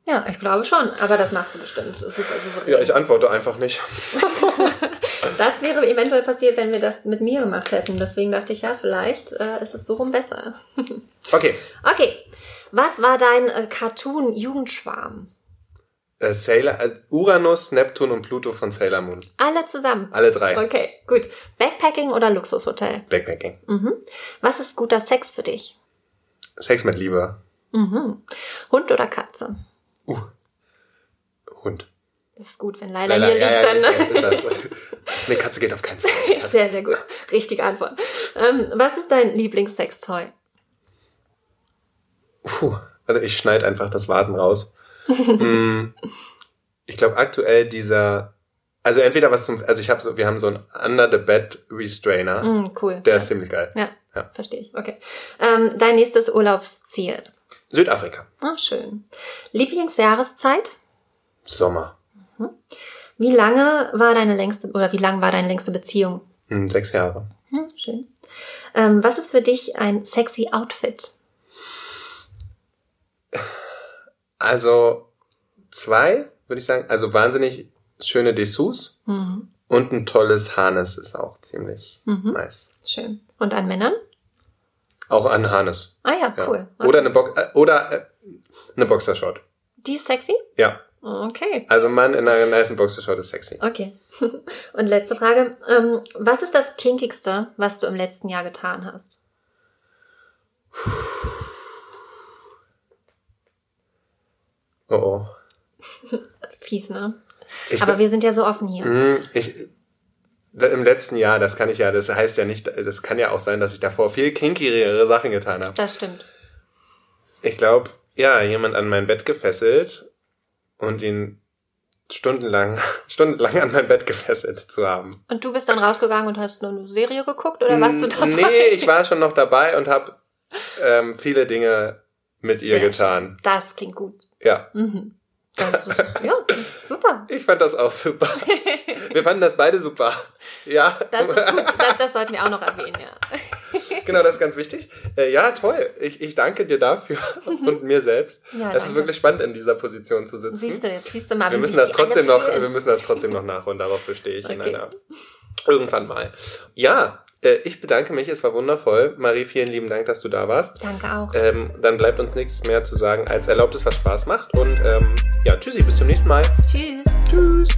Ja, ich glaube schon, aber das machst du bestimmt. Super souverän. Ja, ich antworte einfach nicht. das wäre eventuell passiert, wenn wir das mit mir gemacht hätten. Deswegen dachte ich, ja, vielleicht äh, ist es so rum besser. Okay. Okay, was war dein äh, Cartoon-Jugendschwarm? Äh, Sailor, äh, Uranus, Neptun und Pluto von Sailor Moon. Alle zusammen. Alle drei. Okay, gut. Backpacking oder Luxushotel? Backpacking. Mhm. Was ist guter Sex für dich? Sex mit Liebe. Mhm. Hund oder Katze? Uh. Hund. Das ist gut, wenn Leila, Leila, hier ja, liegt, ja, dann. ich ich weiß. Nee, Katze geht auf keinen Fall. Sehr, sehr gut. Richtige Antwort. Ähm, was ist dein Lieblingssextoy? Puh, also ich schneide einfach das Warten raus. Mm, ich glaube aktuell dieser, also entweder was zum, also ich habe so, wir haben so einen Under the Bed Restrainer, Mm, cool. der ja. ist ziemlich geil. ja, Ja. verstehe ich. Okay. Ähm, dein nächstes Urlaubsziel? Südafrika, Ah, schön. Lieblingsjahreszeit? Sommer, Wie lange war deine längste oder wie lang war deine längste Beziehung? hm, sechs Jahre. Hm, schön. Ähm, was ist für dich ein sexy Outfit? Also zwei, würde ich sagen, also wahnsinnig schöne Dessous Mhm. und ein tolles Harness ist auch ziemlich Mhm. nice. Schön. Und an Männern? Auch ein Harness. Ah ja, Ja. cool. Oder eine Bo äh, oder äh, eine Boxershort. Die ist sexy? Ja, Okay. also Mann in einer nice Boxershort ist sexy. Okay. Und letzte Frage. Ähm, was ist das Kinkigste, was du im letzten Jahr getan hast? Oh oh. Fies, ne? Ich, Aber wir sind ja so offen hier. Mm, ich, im letzten Jahr, das kann ich ja, das heißt ja nicht, das kann ja auch sein, dass ich davor viel kinkigere Sachen getan habe. Das stimmt. Ich glaube, ja, jemand an mein Bett gefesselt und ihn stundenlang, stundenlang an mein Bett gefesselt zu haben. Und du bist dann rausgegangen und hast nur eine Serie geguckt oder warst du Mm, dabei? Nee, ich war schon noch dabei und habe ähm, viele Dinge mit ihr getan. schön. Das klingt gut. Ja, Mhm. Das ist, ja, super. ich fand das auch super. Wir fanden das beide super. Ja. Das ist gut. Das, das sollten wir auch noch erwähnen, ja. Genau, das ist ganz wichtig. Äh, ja, toll. Ich, ich danke dir dafür und mir selbst. Ja, es ist wirklich spannend, in dieser Position zu sitzen. Siehst du jetzt, siehst du mal, wir müssen das trotzdem noch, wir müssen das trotzdem noch nachholen. Darauf bestehe ich in Okay. einer irgendwann mal. Ja, ich bedanke mich. Es war wundervoll. Marie, vielen lieben Dank, dass du da warst. Danke auch. Ähm, dann bleibt uns nichts mehr zu sagen, als erlaubt es, was Spaß macht. Und ähm, ja, tschüssi, bis zum nächsten Mal. Tschüss. Tschüss.